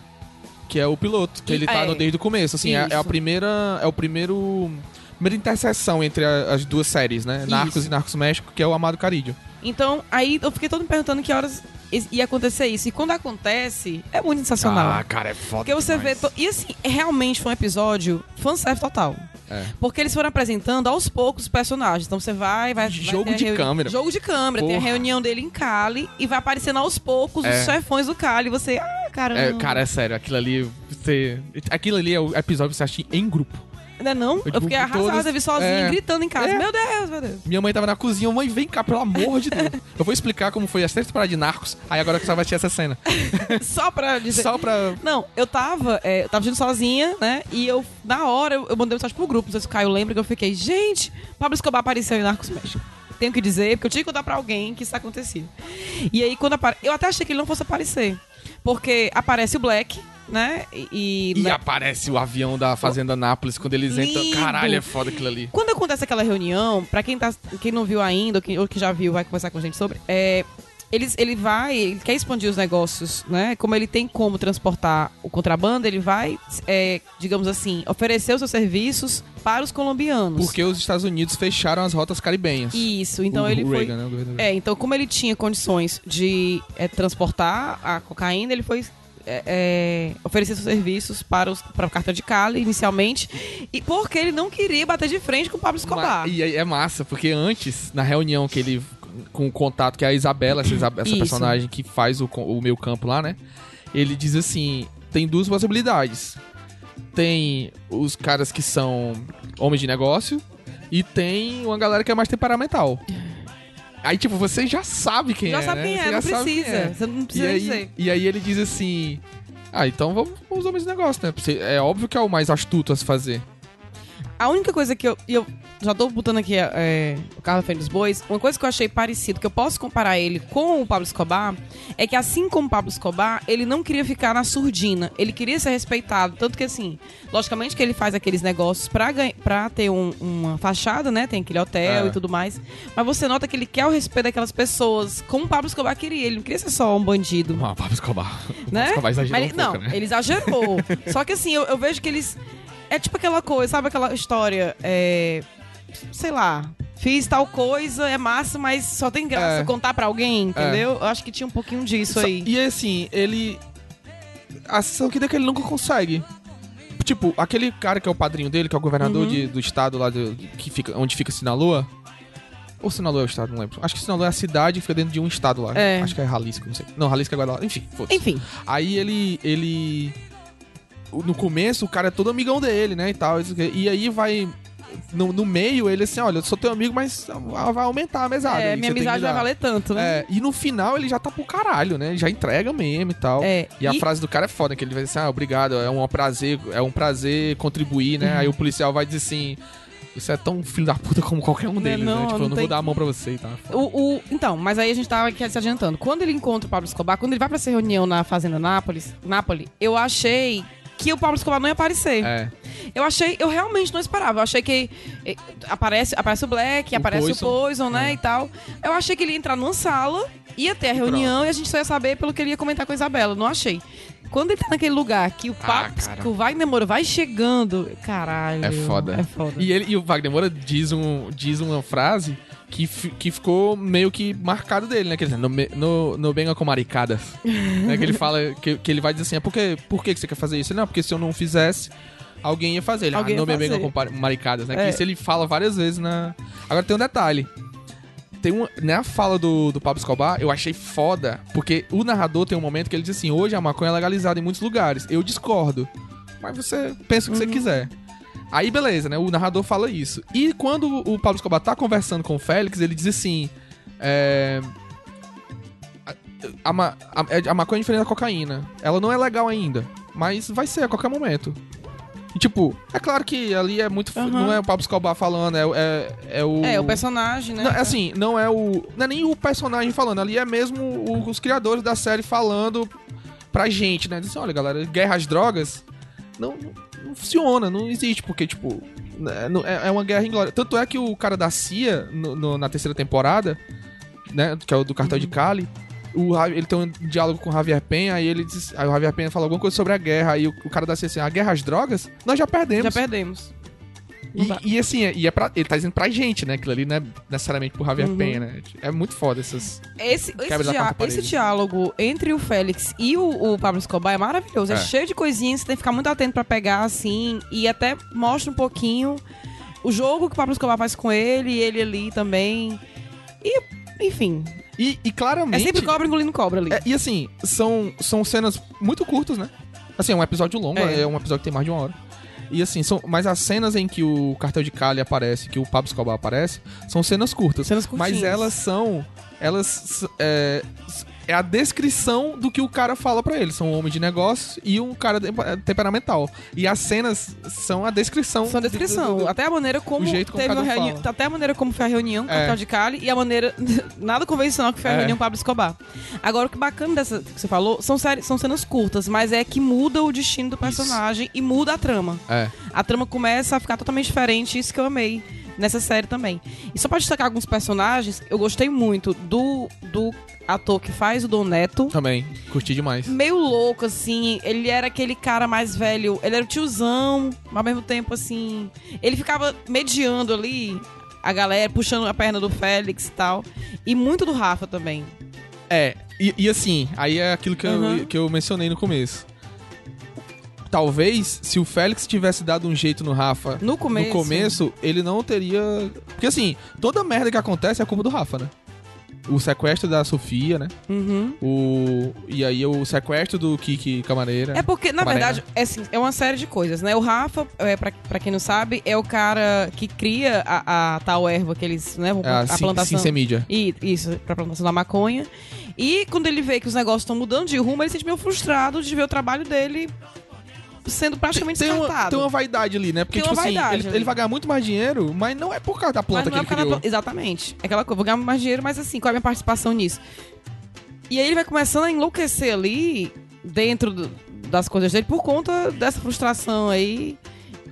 Que é o piloto, que
E-
ele tá
é.
no, desde o começo, assim, é, é a primeira, é o primeiro primeira interseção entre a- as duas séries, né? Narcos
Isso.
e Narcos México, que é o Amado Carídio.
Então, aí eu fiquei todo me perguntando que horas ia acontecer isso. E quando acontece, é muito sensacional.
cara, é foda
Porque você vê. to- E assim, realmente foi um episódio fanservice total.
É.
Porque eles foram apresentando aos poucos os personagens. Então você vai, vai. vai
Jogo
a
de
reuni-
câmera.
Jogo de câmera. Tem a
Porra.
reunião dele em Cali e vai aparecendo aos poucos
É.
os chefões do Cali. E você, ah, caramba.
É, cara, é sério, aquilo ali. Você, aquilo ali é o episódio que você assiste em grupo.
Não é não? Eu,
digo,
fiquei arrasada,
todos-
eu vi sozinho,
é.
gritando em casa.
É.
Meu Deus, meu Deus.
Minha mãe tava na cozinha, mãe, vem cá, pelo amor de Deus. <laughs> Eu vou explicar como foi a sexta temporada de Narcos, aí agora que você vai assistir essa cena. <laughs>
Só pra dizer.
Só pra.
Não, eu tava, é, eu tava assistindo sozinha, né? E eu, na hora, eu, eu mandei mensagem pro grupo. Não sei se o Caio lembra que eu fiquei, gente, Pablo Escobar apareceu em Narcos México. Tenho que dizer, porque eu tinha que contar pra alguém que isso acontecia. E aí, quando apare... Eu até achei que ele não fosse aparecer. Porque aparece o Black, né? E.
E
né?
aparece o avião da Fazenda Nápoles quando eles entram.
Lindo.
Caralho, é foda aquilo ali.
Quando acontece aquela reunião, pra quem, tá, quem não viu ainda, ou que, ou que já viu, vai conversar com a gente sobre, é, eles, ele vai, ele quer expandir os negócios, né? Como ele tem como transportar o contrabando, ele vai, é, digamos assim, oferecer os seus serviços para os colombianos.
Porque os Estados Unidos fecharam as rotas caribenhas.
Isso, então
O
ele foi.
Reagan, né, o governo-
É, então como ele tinha condições de é, transportar a cocaína, ele foi é, é, oferecer seus serviços para, os, para o cartão de Cali inicialmente, e porque ele não queria bater de frente com o Pablo Escobar.
Ma- E aí é massa, porque antes, na reunião que ele. Com o contato, que é a Isabela, essa, essa personagem que faz o, o meu campo lá, né? Ele diz assim: tem duas possibilidades. Tem os caras que são homens de negócio e tem uma galera que é mais temperamental. Aí, tipo, você já sabe quem
Já
é.
sabe
né?
quem
Você
é,
já
não
sabe quem
precisa.
é.
Você não
E
precisa
aí,
dizer.
e aí ele diz assim: Ah, então vamos vamos homens de negócio, né? É óbvio que é o mais astuto a se fazer.
A única coisa que eu. e eu já tô botando aqui é, o carro da frente dos bois. Uma coisa que eu achei parecido, que eu posso comparar ele com o Pablo Escobar, é que assim como o Pablo Escobar, ele não queria ficar na surdina. Ele queria ser respeitado. Tanto que, assim, logicamente que ele faz aqueles negócios pra, pra ter um- uma fachada, né? Tem aquele hotel
É.
e tudo mais. Mas você nota que ele quer o respeito daquelas pessoas, como o Pablo Escobar queria. Ele não queria ser só um bandido.
Ah, Pablo Escobar. O
né?
Pablo Escobar exagerou
Mas
um pouco,
não,
né?
ele exagerou. <laughs> Só que assim, eu, eu vejo que eles. É tipo aquela coisa, sabe aquela história. É, sei lá. fiz tal coisa, é massa, mas só tem graça
É.
contar pra alguém, entendeu? Eu acho que tinha um pouquinho disso
Só-
aí.
E assim, ele. A sensação que dá é que ele nunca consegue. Tipo, aquele cara que é o padrinho dele, que é o governador
Uhum.
de- do estado lá do, que fica, onde fica Sinaloa. Ou Sinaloa é o estado, não lembro. Acho que Sinaloa é a cidade que fica dentro de um estado lá.
É.
Acho que é Jalisco, não sei. Não, Jalisco é Guadalajara. Enfim, foda-se.
Enfim,
Aí ele. ele. No começo, o cara é todo amigão dele, né? E tal. isso E aí vai. No, no meio, ele assim, olha, eu sou teu amigo, mas vai aumentar a mesada.
é, minha amizade vai valer tanto, né?
É, e no final ele já tá pro caralho, né? Ele já entrega mesmo e tal.
É,
E a
e-
frase do cara é foda, que ele vai dizer assim, ah, obrigado, é um prazer, é um prazer contribuir, né? Aí o policial vai dizer assim, você é tão filho da puta como qualquer um deles,
não,
né? Tipo,
não
eu não
tem-
vou dar a mão pra você e tal.
O, o- então, mas aí a gente tava aqui se adiantando. Quando ele encontra o Pablo Escobar, quando ele vai pra essa reunião na Fazenda Nápoles, Nápoles, eu achei que o Pablo Escobar não ia aparecer.
É,
Eu achei, eu realmente não esperava. Eu achei que eh, aparece, aparece o Black,
O
aparece
Poison.
o Poison, né,
É.
e tal. Eu achei que ele ia entrar numa sala, ia ter a reunião e a gente só ia saber pelo que ele ia comentar com a Isabela. Não achei. Quando ele tá naquele lugar que o
Ah,
papo,
cara.
que o Wagner Moura vai chegando, caralho.
é foda.
É foda.
E, ele, e o Wagner Moura diz, um, diz uma frase que, que ficou meio que marcado dele, né? Que ele no, no, no venga com maricadas. <laughs> né? Que ele fala, que, que ele vai dizer assim, é por que, por que você quer fazer isso? Ele, Não, porque se eu não fizesse, alguém ia fazer. Ele,
Alguém
ah, não
fazer.
com maricadas, né?
É.
Que isso ele fala várias vezes na... Agora tem um detalhe. Tem uma, na fala do, do Pablo Escobar, eu achei foda, porque o narrador tem um momento que ele diz assim, hoje a maconha é legalizada em muitos lugares. Eu discordo. Mas você pensa o que você quiser. Aí, beleza, né? O narrador fala isso. E quando o Pablo Escobar tá conversando com o Félix, ele diz assim: é, a, ma- a- a maconha é diferente da cocaína. Ela não é legal ainda, mas vai ser a qualquer momento. E, tipo, é claro que ali é muito.
Aham.
Não é o Pablo Escobar falando, é, é, é o.
É, o personagem, né?
Não, é assim, não é o. Não é nem o personagem falando, ali é mesmo o- os criadores da série falando pra gente, né? Dizem, olha, galera, guerra às drogas não, não funciona, não existe, porque, tipo, né, é, é uma guerra inglória. Tanto é que o cara da CIA, no- no- na terceira temporada, né, que é o do cartel de Cali, o, ele tem um diálogo com o Javier Penha, aí ele diz, aí o Javier Penha fala alguma coisa sobre a guerra, aí o, o cara da CIA assim, a guerra às drogas, nós já perdemos.
Já perdemos.
E, e assim, é- e é pra, ele tá dizendo pra gente, né? Aquilo ali não é necessariamente pro Javier
Uhum.
Penha, né? É muito foda essas.
Esse, esse, dia- esse diálogo entre o Félix e o, o Pablo Escobar é maravilhoso. É.
É.
cheio de coisinhas, você tem que ficar muito atento pra pegar, assim, e até mostra um pouquinho o jogo que o Pablo Escobar faz com ele, e ele ali também. E, enfim,
E, e
é
claramente.
sempre cobra engolindo cobra ali.
É, e assim, são, são cenas muito curtas, né? Assim, é um episódio longo,
É.
é. um episódio que tem mais de uma hora. E assim, são, mas as cenas em que o cartel de Cali aparece, que o Pablo Escobar aparece, são cenas curtas.
Cenas curtinhas.
mas elas são. Elas. É, é a descrição do que o cara fala pra ele. São um homem de negócio e um cara de- temperamental. E as cenas são a descrição.
São a descrição.
do- do-
Até a maneira como
o
teve uma
um
reunião.
fala.
Até a maneira como foi a reunião com o
É.
Cartel de Cali e a maneira. <laughs> nada convencional que foi a
É.
reunião com o Pablo Escobar. Agora, o que bacana dessa que você falou são, séries, são cenas curtas, mas é que muda o destino do personagem e muda a trama.
É.
A trama começa a ficar totalmente diferente, isso que eu amei nessa série também. E só pra destacar alguns personagens, eu gostei muito do, do ator que faz o Dom Neto.
Também. Curti demais.
Meio louco, assim. Ele era aquele cara mais velho. Ele era o tiozão, mas ao mesmo tempo, assim. Ele ficava mediando ali a galera, puxando a perna do Félix e tal. E muito do Rafa também.
É, e, e assim, aí é aquilo que,
Uhum.
eu, que eu mencionei no começo. Talvez, se o Félix tivesse dado um jeito no Rafa
No começo.
no começo, ele não teria. Porque assim, toda merda que acontece é culpa do Rafa, né? O sequestro da Sofia, né?
Uhum.
O... E aí o sequestro do Kiki Camareira.
É porque, na
Camarena.
verdade, é, assim, é uma série de coisas, né? O Rafa, é, pra, pra quem não sabe, é o cara que cria a, a tal erva que eles, né? vão-
É a,
a
Sim-
plantação.
Sinsemídia.
E, isso, pra plantação da maconha. E quando ele vê que os negócios estão mudando de rumo, ele se sente meio frustrado de ver o trabalho dele sendo praticamente
Tem uma,
descartado.
tem uma vaidade ali, né? Porque,
Tem uma
tipo assim, ele, ele vai ganhar muito mais dinheiro, mas não é por causa da planta
é
que
por
ele
da
criou.
pla- Exatamente. É aquela coisa, vou ganhar mais dinheiro, mas assim, qual é a minha participação nisso? E aí ele vai começando a enlouquecer ali, dentro do- das coisas dele, por conta dessa frustração aí.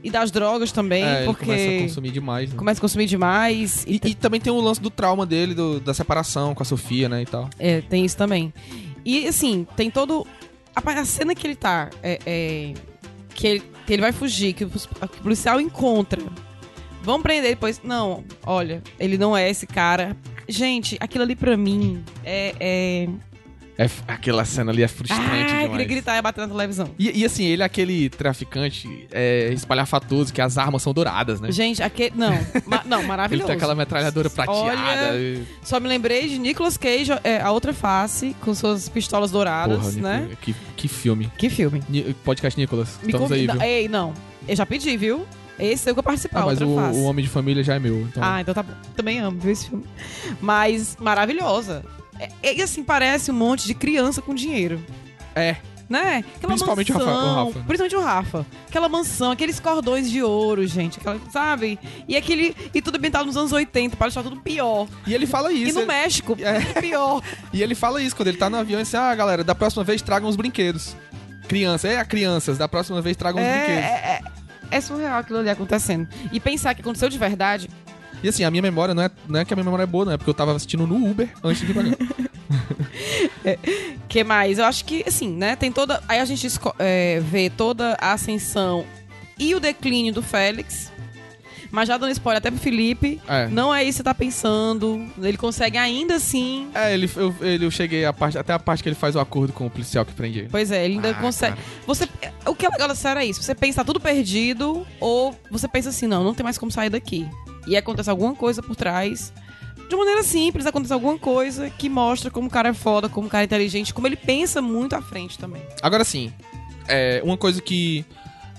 E das drogas também,
É, ele
porque
começa a consumir demais. Né?
começa a consumir demais. E,
E, e também tem o lance do trauma dele, do- da separação com a Sofia, né, e tal.
É, tem isso também. E assim, tem todo. A, a cena que ele tá. É, é, que, ele, que ele vai fugir, que o, que o policial encontra Vamos prender depois. Não, olha, ele não é esse cara. Gente, aquilo ali pra mim é. é...
É, aquela cena ali é frustrante
Ah,
demais.
queria gritar e bater na televisão.
E, e assim, ele é aquele traficante é, espalhafatoso, que as armas são douradas, né?
Gente, aquele. Não, <laughs> ma- não,
Ele
maravilhoso.
tem aquela metralhadora prateada.
Olha,
e-
Só me lembrei de Nicolas Cage, é, a outra face, com suas pistolas douradas,
Porra,
né?
Que, que filme.
Que filme.
Ni- Podcast Nicolas,
Me
estamos aí,
convida-
viu?
Ei, não. Eu já pedi, viu? Esse eu que eu participar,
Ah, mas o, o Homem de Família já é meu. Então...
Ah, então tá bom. Também amo ver esse filme. Mas maravilhosa. É- E assim, parece um monte de criança com dinheiro.
É.
Né? Aquela
Principalmente o Rafa-
mansão,
o Rafa.
Principalmente o Rafa. Aquela mansão, aqueles cordões de ouro, gente. Aquela, sabe? E aquele. E tudo ambientado nos anos 80, para deixar tudo pior.
E ele fala
e
isso.
no
ele-
México,
É.
pior. <laughs>
E ele fala isso quando ele tá no avião. Ele diz, ah, galera, da próxima vez tragam os brinquedos. Criança, é, crianças, da próxima vez tragam os
É,
brinquedos.
é, é, é surreal aquilo ali acontecendo. E pensar que aconteceu de verdade.
E assim, a minha memória não é, não é que a minha memória é boa, não é porque eu tava assistindo no Uber antes de pagar. <laughs>
que mais? Eu acho que, assim, né? Tem toda. Aí a gente é, vê toda a ascensão e o declínio do Félix. Mas já dando spoiler até pro Felipe.
É.
Não é isso que você tá pensando. Ele consegue ainda assim.
É, ele, eu, ele, eu cheguei a parte, até a parte que ele faz o acordo com o policial que prende ele.
Pois é, ele ainda
Ah,
consegue.
cara.
Você, o que é legal da série é isso. Você pensa tá tudo perdido, ou você pensa assim, não, não tem mais como sair daqui. E acontece alguma coisa por trás. De maneira simples, acontece alguma coisa que mostra como o cara é foda, como o cara é inteligente, como ele pensa muito à frente também.
Agora sim, é, uma coisa que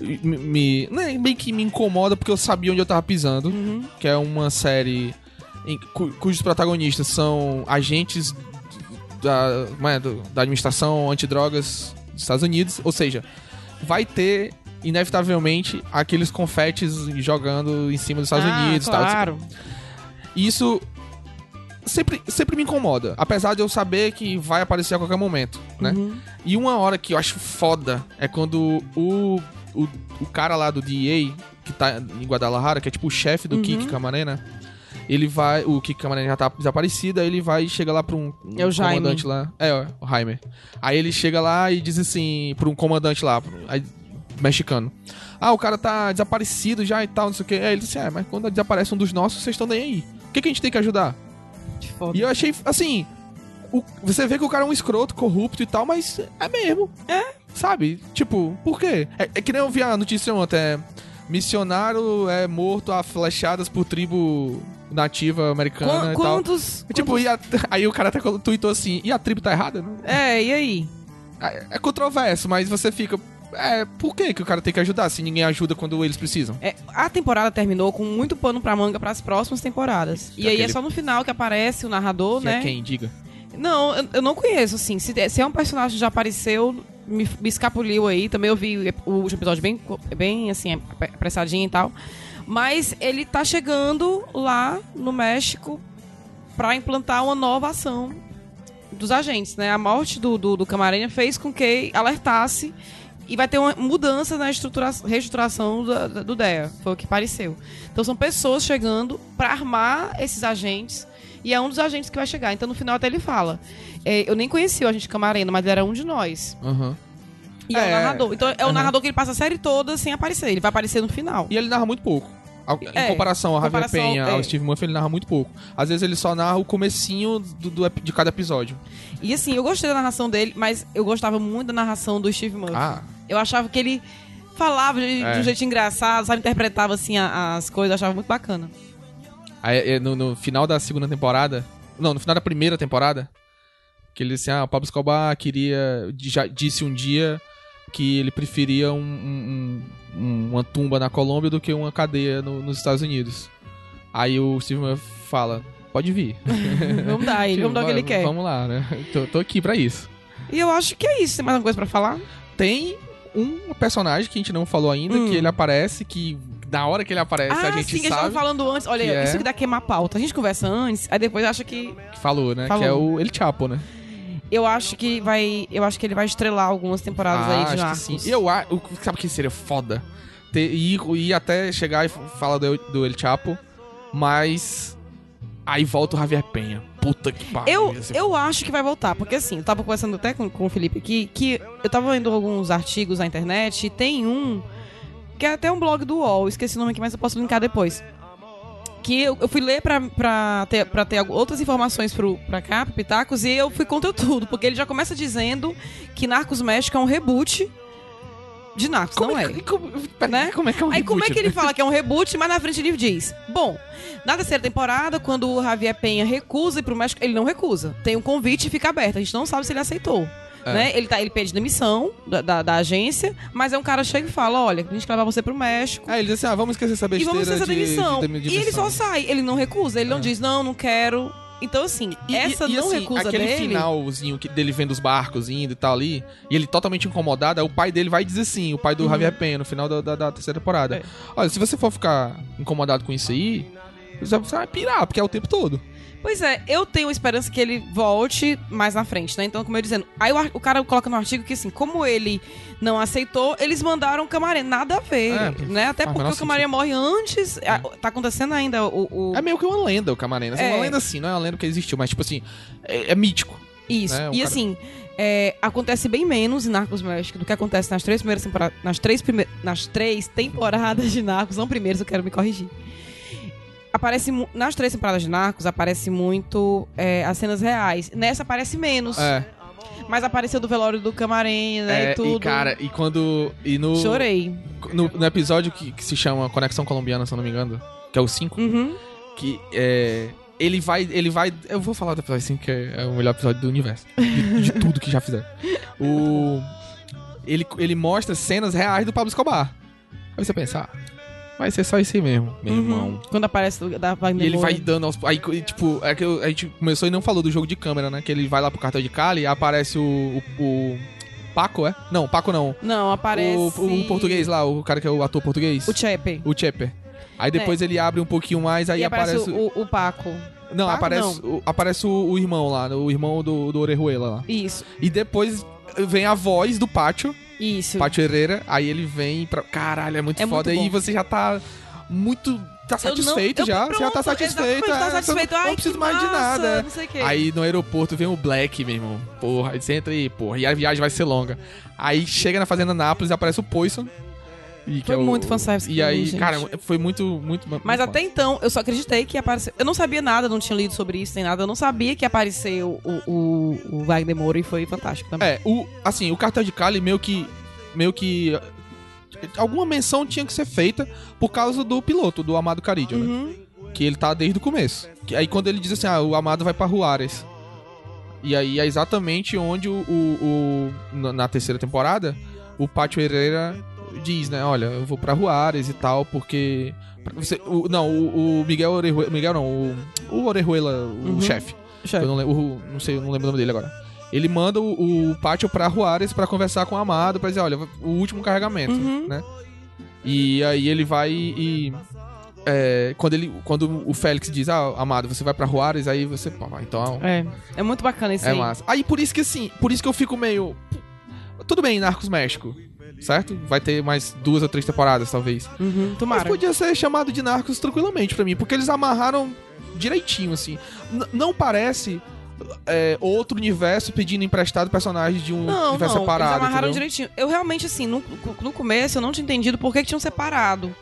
me, me- não é bem que me incomoda porque eu sabia onde eu tava pisando,
Uhum.
que é uma série em- cu- cujos protagonistas são agentes da, é, do- da administração antidrogas dos Estados Unidos, ou seja, vai ter inevitavelmente aqueles confetes jogando em cima dos Estados
Ah,
Unidos e tal.
claro.
Isso sempre, sempre me incomoda, apesar de eu saber que vai aparecer a qualquer momento, né?
Uhum.
E uma hora que eu acho foda é quando o, o, o cara lá do DEA, que tá em Guadalajara, que é tipo o chefe do
Uhum.
Kiki Camarena, ele vai. O Kiki Camarena já tá desaparecido, aí ele vai e chega lá pra um, um
É o Jaime.
comandante lá. É, o Jaime. Aí ele chega lá e diz assim, pra um comandante lá, aí, mexicano. Ah, o cara tá desaparecido já e tal, não sei o que. Aí ele disse, é, mas quando desaparece um dos nossos, vocês estão nem aí. O que, que a gente tem que ajudar?
Que foda.
E eu achei, assim. o- você vê que o cara é um escroto, corrupto e tal, mas é mesmo. É. Sabe? Tipo, por quê? É, é que nem eu vi a notícia ontem. É, missionário é morto a flechadas por tribo nativa americana
Qu-
e
quantos.
tal. Tipo, e a- <laughs> aí o cara até tweetou assim, e a tribo tá errada? Não-
É, e aí?
É, é controverso, mas você fica. É, por que, que o cara tem que ajudar se ninguém ajuda quando eles precisam?
É, a temporada terminou com muito pano pra manga pras próximas temporadas. E aí é
Aquele-
só no final que aparece o narrador,
Que
né?
é quem, diga.
Não, eu, eu não conheço, assim. Se, se é um personagem que já apareceu, me, me escapuliu aí. Também eu vi o último episódio bem, bem assim, ap- apressadinho e tal. Mas ele tá chegando lá no México pra implantar uma nova ação dos agentes, né? A morte do, do, do Camarena fez com que alertasse e vai ter uma mudança na estrutura, reestruturação da- do DEA. Foi o que pareceu. Então são pessoas chegando pra armar esses agentes e é um dos agentes que vai chegar. Então no final até ele fala: é, Eu nem conhecia o agente Camarena, mas ele era um de nós.
Aham.
E é, o
É,
narrador. Então é o
aham.
narrador que ele passa a série toda sem aparecer. Ele vai aparecer no final.
E ele narra muito pouco. Em
É,
comparação ao Javier Penha, ao
é.
Steve Murphy, ele narra muito pouco. Às vezes ele só narra o comecinho do, do de cada episódio.
E assim, eu gostei da narração dele, mas eu gostava muito da narração do Steve Murphy.
Ah,
Eu achava que ele falava de,
É.
de um jeito engraçado, sabe? Interpretava assim a- as coisas, eu achava muito bacana.
aí, é, no, no final da segunda temporada... Não, no final da primeira temporada, que ele disse, ah, o Pablo Escobar queria... Já disse um dia que ele preferia um- um- um- uma tumba na Colômbia do que uma cadeia no- nos Estados Unidos. Aí o Steve Murphy fala, pode vir. <laughs>
vamos dar ele, <laughs> vamos dar o que ele quer.
Vamos lá, né? Tô, tô aqui pra isso.
E eu acho que é isso. Tem mais alguma coisa pra falar?
Tem um personagem que a gente não falou ainda,
Hum.
que ele aparece, que na hora que ele aparece
ah,
a gente
sim, que a gente
sabe
falando antes. Olha,
que é-
isso que dá queimar pauta. A gente conversa antes, aí depois acha que.
que falou, né?
Falou.
Que é o El Chapo, né?
Eu acho que vai. Eu acho que ele vai estrelar algumas temporadas aí de
Ah, acho que
Narcos.
sim. Eu, a- o- sabe o que seria foda? Ter, ir, ir até chegar e falar do, do El Chapo, mas aí volta o Javier Penha. Puta que pariu.
Eu, eu acho que vai voltar, porque assim, eu tava conversando até com, com o Felipe aqui, que eu tava vendo alguns artigos na internet e tem um que é até um blog do UOL, esqueci o nome aqui, mas eu posso linkar depois. que eu, eu fui ler pra, pra, ter, pra ter outras informações pro, pra cá, pro Pitacos, e eu fui contra tudo, porque ele já começa dizendo que Narcos México é um reboot de Narcos, não é.
que- como,
Né?
como é que é um
Aí como é
reboot,
que ele fala que é um reboot, mas na frente ele diz: Bom, na terceira temporada, quando o Javier Penha recusa ir pro México, ele não recusa. Tem um convite e fica aberto. A gente não sabe se ele aceitou.
É.
Né? Ele, tá, ele pede demissão da, da, da agência, mas é um cara chega e fala: Olha, a gente quer levar você pro México.
Aí ele diz assim, ah, vamos esquecer essa
E
besteira
vamos ter essa
de-
demissão.
de- de
e ele só sai, ele não recusa, ele não
É.
diz, não, não quero. Então, assim,
E-
essa
e, e,
não
assim,
recusa
aquele
dele.
finalzinho que- dele vendo os barcos indo e tal ali, e ele totalmente incomodado, aí o pai dele vai dizer assim, o pai do
Uhum.
Javier Penha, no final da, da- da terceira temporada.
É.
Olha, se você for ficar incomodado com isso aí, você vai pirar, porque é o tempo todo.
Pois é, eu tenho esperança que ele volte mais na frente, né? Então, como eu dizendo, aí o, o cara coloca no artigo que assim, como ele não aceitou, eles mandaram o Camarém. Nada a ver,
É,
né? Até porque o Camarém morre antes. a- Tá acontecendo ainda o. o-
É meio que uma lenda o Camarena. Assim,
É.
Uma lenda assim, não é uma lenda que existiu, mas tipo assim, é, é mítico.
Isso.
né?
E
cara-
assim, é, acontece bem menos em Narcos México do que acontece nas três primeiras temporadas. Nas três, prime nas três temporadas de Narcos, não primeiras, eu quero me corrigir. Aparece nas três temporadas de Narcos aparece muito é, as cenas reais. Nessa aparece menos.
É,
Mas apareceu do velório do Camarém, né?
é,
e tudo.
e cara, e quando. E no,
Chorei.
no, no episódio que, que se chama Conexão Colombiana, se eu não me engano, que é o 5,
Uhum.
que é. Ele vai. Ele vai. Eu vou falar do episódio 5, que é o melhor episódio do universo. De, de <laughs> tudo que já fizeram. O. Ele, ele mostra cenas reais do Pablo Escobar. Aí você pensa, ah, vai ser só isso aí mesmo, meu
Uhum.
irmão.
Quando aparece da Wagner
E ele vai dando aos. Aí, tipo, é que a gente começou e não falou do jogo de câmera, né? Que ele vai lá pro cartão de Cali e aparece o. o, o Paco, é? Não, Paco não.
Não, aparece.
O, o português lá, o cara que é o ator português.
O Chepe.
O Chepe. Aí depois ele abre um pouquinho mais, aí
e aparece,
aparece.
o, o Paco.
Não,
Paco,
aparece, O, aparece o, o irmão lá, o irmão do, do Orejuela lá.
Isso.
E depois vem a voz do Pátio,
Isso.
Pátio Herrera, aí ele vem pra. Caralho, é muito
É
foda.
muito
Aí
bom.
você já tá muito. Tá
não-
satisfeito
eu-
já. você já tá
pronto,
satisfeito.
tá satisfeito.
Não,
Ai,
não precisa
que
mais de
massa,
nada. é.
Não.
Aí no aeroporto vem o Black, meu irmão. Porra, aí você entra aí, porra. E a viagem vai ser longa. Aí chega na Fazenda Nápoles e aparece o Poison. E
Foi
é o-
muito fanservice
E aí,
gente.
cara, foi muito, muito.
Mas
muito
até então, eu só acreditei que apareceu. Eu não sabia nada, não tinha lido sobre isso nem nada. Eu não sabia que apareceu o, o, o Wagner Moura e foi fantástico também.
É, o, assim, o cartel de Cali meio que. Meio que. Alguma menção tinha que ser feita por causa do piloto, do Amado Caridio, né?
Uhum.
Que ele tá desde o começo. Que aí quando ele diz assim, ah, o Amado vai pra Juárez. E aí é exatamente onde o, o- o- na- na terceira temporada, o Pátio Herrera diz, né? Olha, eu vou pra Juárez e tal, porque. Você, o- não, o, o Miguel Orejuela. Miguel não, o, o Orejuela, o
Uhum.
chefe.
Chefe.
Eu não lembro, não sei, eu não lembro o nome dele agora. Ele manda o, o Pátio pra Juárez pra conversar com o Amado, pra dizer, olha, o último carregamento,
Uhum.
né? E aí ele vai e. é, quando, ele, quando o Félix diz, ah, Amado, você vai pra Juárez, aí você. Pô, então.
É. É muito bacana isso
É
aí.
massa. Aí por isso que assim, por isso que eu fico meio. Tudo bem, Narcos México, certo? Vai ter mais duas ou três temporadas, talvez.
Uhum.
Mas podia ser chamado de Narcos tranquilamente pra mim, porque eles amarraram direitinho, assim. N- não parece é, outro universo pedindo emprestado personagens de um
Não,
universo
não,
separado.
eles amarraram
entendeu?
direitinho. Eu realmente, assim, no, no começo eu não tinha entendido por que, que tinham separado.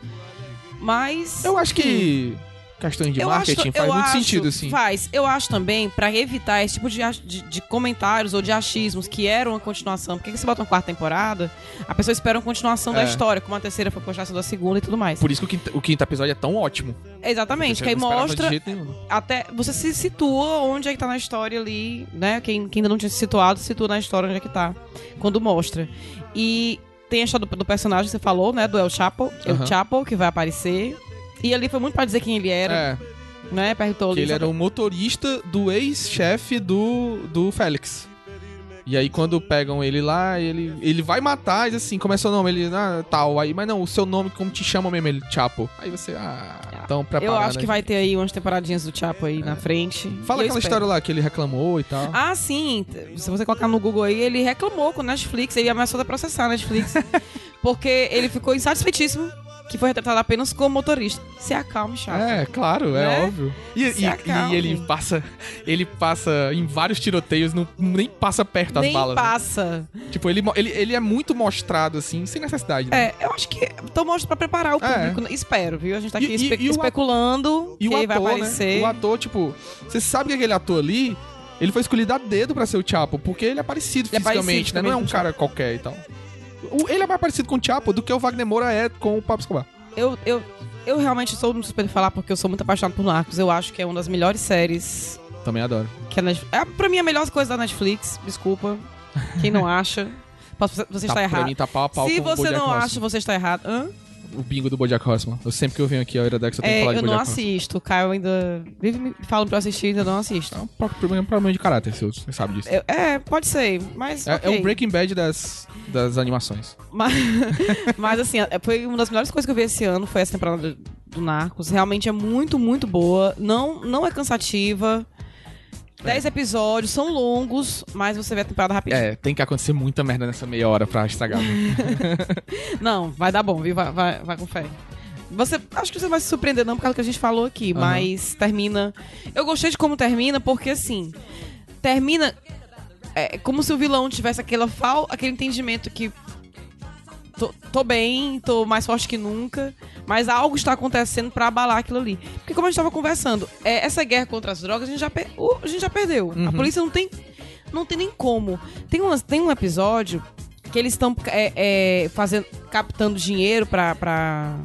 Mas.
Eu acho que questões de
Eu
marketing
acho-
faz muito
acho-
sentido, assim.
Faz. Eu acho também, pra evitar esse tipo de, de, de comentários ou de achismos que eram uma continuação. Porque que você bota uma quarta temporada, a pessoa espera uma continuação da
É.
história, como a terceira foi continuação da segunda e tudo mais.
Por isso que o quinto, o quinto episódio é tão ótimo.
Exatamente, que aí mostra até. Você se situa onde é que tá na história ali, né? Quem, quem ainda não tinha se situado, se situa na história onde é que tá. Quando mostra. E tem a história do, do personagem que você falou, né? Do El Chapo. El
Aham.
Chapo, que vai aparecer. E ali foi muito pra dizer quem ele era,
É,
né? Perguntou
que ele era o motorista do ex-chefe do, do Félix. E aí quando pegam ele lá, ele, ele vai matar, e assim, como é seu nome? Ele, ah, tal. Aí, mas não, o seu nome, como te chamam mesmo? Ele, Chapo. Aí você, ah, tão preparado.
Eu acho que vai ter aí umas temporadinhas do Chapo aí na frente.
Fala aquela
espero.
história lá que ele reclamou e tal.
Ah, sim. Se você colocar no Google aí, ele reclamou com a Netflix, ele ameaçou de processar a Netflix. <laughs> porque ele ficou insatisfeitíssimo que foi retratado apenas como motorista. Se acalme, chato.
É, claro, é
Né?
óbvio. E,
Se
e- e ele passa. Ele passa em vários tiroteios, não, nem passa perto das
Nem
balas. né?
passa.
Tipo, ele, ele, ele é muito mostrado, assim, sem necessidade. Né?
É, eu acho que tô mostrando pra preparar o
É.
público. né? Espero, viu? A gente tá aqui
e-
espe- especulando
E
que
o
ele vai
ator,
aparecer.
né? O ator, tipo, você sabe que aquele ator ali, ele foi escolhido a dedo pra ser o Chapo, porque ele é parecido
Ele é
fisicamente,
parecido
né? Não é um cara qualquer e tal. Ele é mais parecido com o Chapo do que o Wagner Moura é com o Pablo Escobar.
Eu, eu, eu realmente sou muito de falar porque eu sou muito apaixonado por Narcos. Eu acho que é uma das melhores séries
Também adoro.
que Netflix... É, pra mim, a melhor coisa da Netflix. Desculpa. Quem não <laughs> acha, posso- você
Tá,
está errado.
mim tá pau pau
Se você não acha, você está errado. Hã?
O bingo do Bojack Horseman. Eu sempre que eu venho aqui ao Iradex eu tenho que
É,
falar de
eu não
Bojack Horseman.
assisto. O Caio ainda vive me falando pra eu assistir, ainda não assisto.
É um pro- problema, problema de caráter, seu, você sabe disso.
Eu- é, pode ser, mas.
É, é
ok.
o Breaking Bad das, das animações.
Mas, <laughs> mas, assim, é- foi uma das melhores coisas que eu vi esse ano, foi essa temporada do, do Narcos. Realmente é muito, muito boa. Não, não é cansativa. Dez episódios, são longos, mas você vê a temporada rapidinho.
É, tem que acontecer muita merda nessa meia hora pra estragar. <laughs>
Não, vai dar bom, viu? Vai, vai, vai com fé. Você, acho que você vai se surpreender não por causa do que a gente falou aqui,
Aham.
mas termina. Eu gostei de como termina, porque assim, termina é, como se o vilão tivesse aquela fal, aquele entendimento que tô, tô bem, tô mais forte que nunca, mas algo está acontecendo pra abalar aquilo ali. Porque como a gente tava conversando, é, essa guerra contra as drogas a gente já, per- o- a gente já perdeu. A
Uhum.
polícia não tem não tem nem como. Tem, umas, tem um episódio que eles estão é, é, fazendo captando dinheiro pra, pra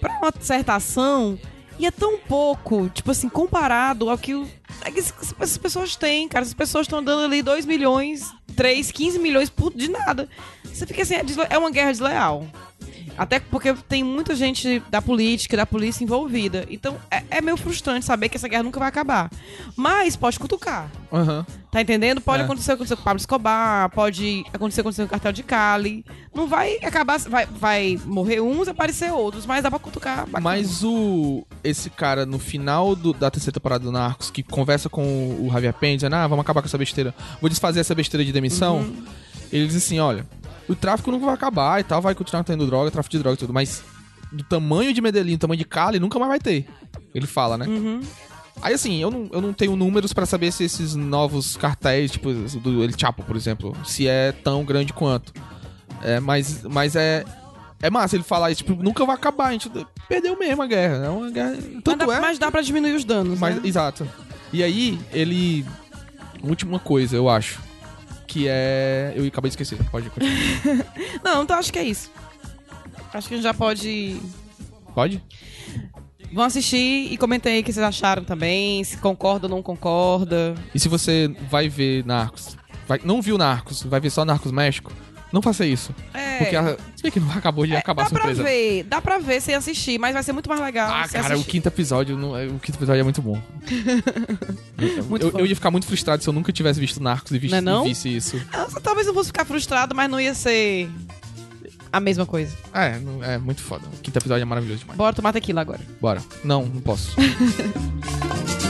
pra uma certa ação e é tão pouco, tipo assim, comparado ao que, o- é que essas essas pessoas têm, cara. Essas pessoas estão dando ali 2 milhões, 3, 15 milhões por, de nada. Você fica assim, é, é uma guerra desleal. Até porque tem muita gente da política, da polícia envolvida. Então é, é meio frustrante saber que essa guerra nunca vai acabar. Mas pode cutucar.
Aham.
Tá entendendo? Pode
É.
acontecer acontecer com o Pablo Escobar, pode acontecer acontecer com o cartel de Cali. Não vai acabar, vai, vai morrer uns e aparecer outros, mas dá pra cutucar. bacana.
Mas o. Esse cara, no final do- da terceira temporada do Narcos, que conversa com o Javier Penn, dizendo, ah, vamos acabar com essa besteira. Vou desfazer essa besteira de demissão.
Uhum.
Ele diz assim, olha, o tráfico nunca vai acabar e tal, vai continuar tendo droga, tráfico de droga e tudo, mas do tamanho de Medellín, do tamanho de Cali, nunca mais vai ter. Ele fala, né?
Uhum.
Aí assim, eu não, eu não tenho números pra saber se esses novos cartéis, tipo do El Chapo, por exemplo, se é tão grande quanto. É, mas, mas é. É massa ele falar isso, tipo, nunca vai acabar, a gente perdeu mesmo a guerra. É uma guerra.
Mas
Tanto
dá,
é.
mas dá pra diminuir os danos,
mas-
né?
Exato. E aí, ele. Última coisa, eu acho. Que é. Eu acabei de esquecer, pode continuar. <laughs>
Não, então acho que é isso. Acho que a gente já pode...
Pode?
Vão assistir e comentem aí o que vocês acharam também, se concorda ou não concorda.
E se você vai ver Narcos, vai- não viu Narcos, vai ver só Narcos México, não faça isso.
É,
Porque a, se bem que não <laughs> acabou de acabar a
dá pra
surpresa.
ver, dá pra ver sem assistir, mas vai ser muito mais legal
Ah, cara, o
assistir.
quinto episódio, é- o quinto episódio é muito bom. <laughs>
Muito
eu, eu ia ficar muito frustrado se eu nunca tivesse visto Narcos e, viste,
Não é não?
e visse isso.
Talvez eu fosse ficar frustrado, mas não ia ser a mesma coisa.
É, é muito foda. O quinto episódio é maravilhoso demais.
Bora tomar tequila agora.
Bora. Não, não posso. <laughs>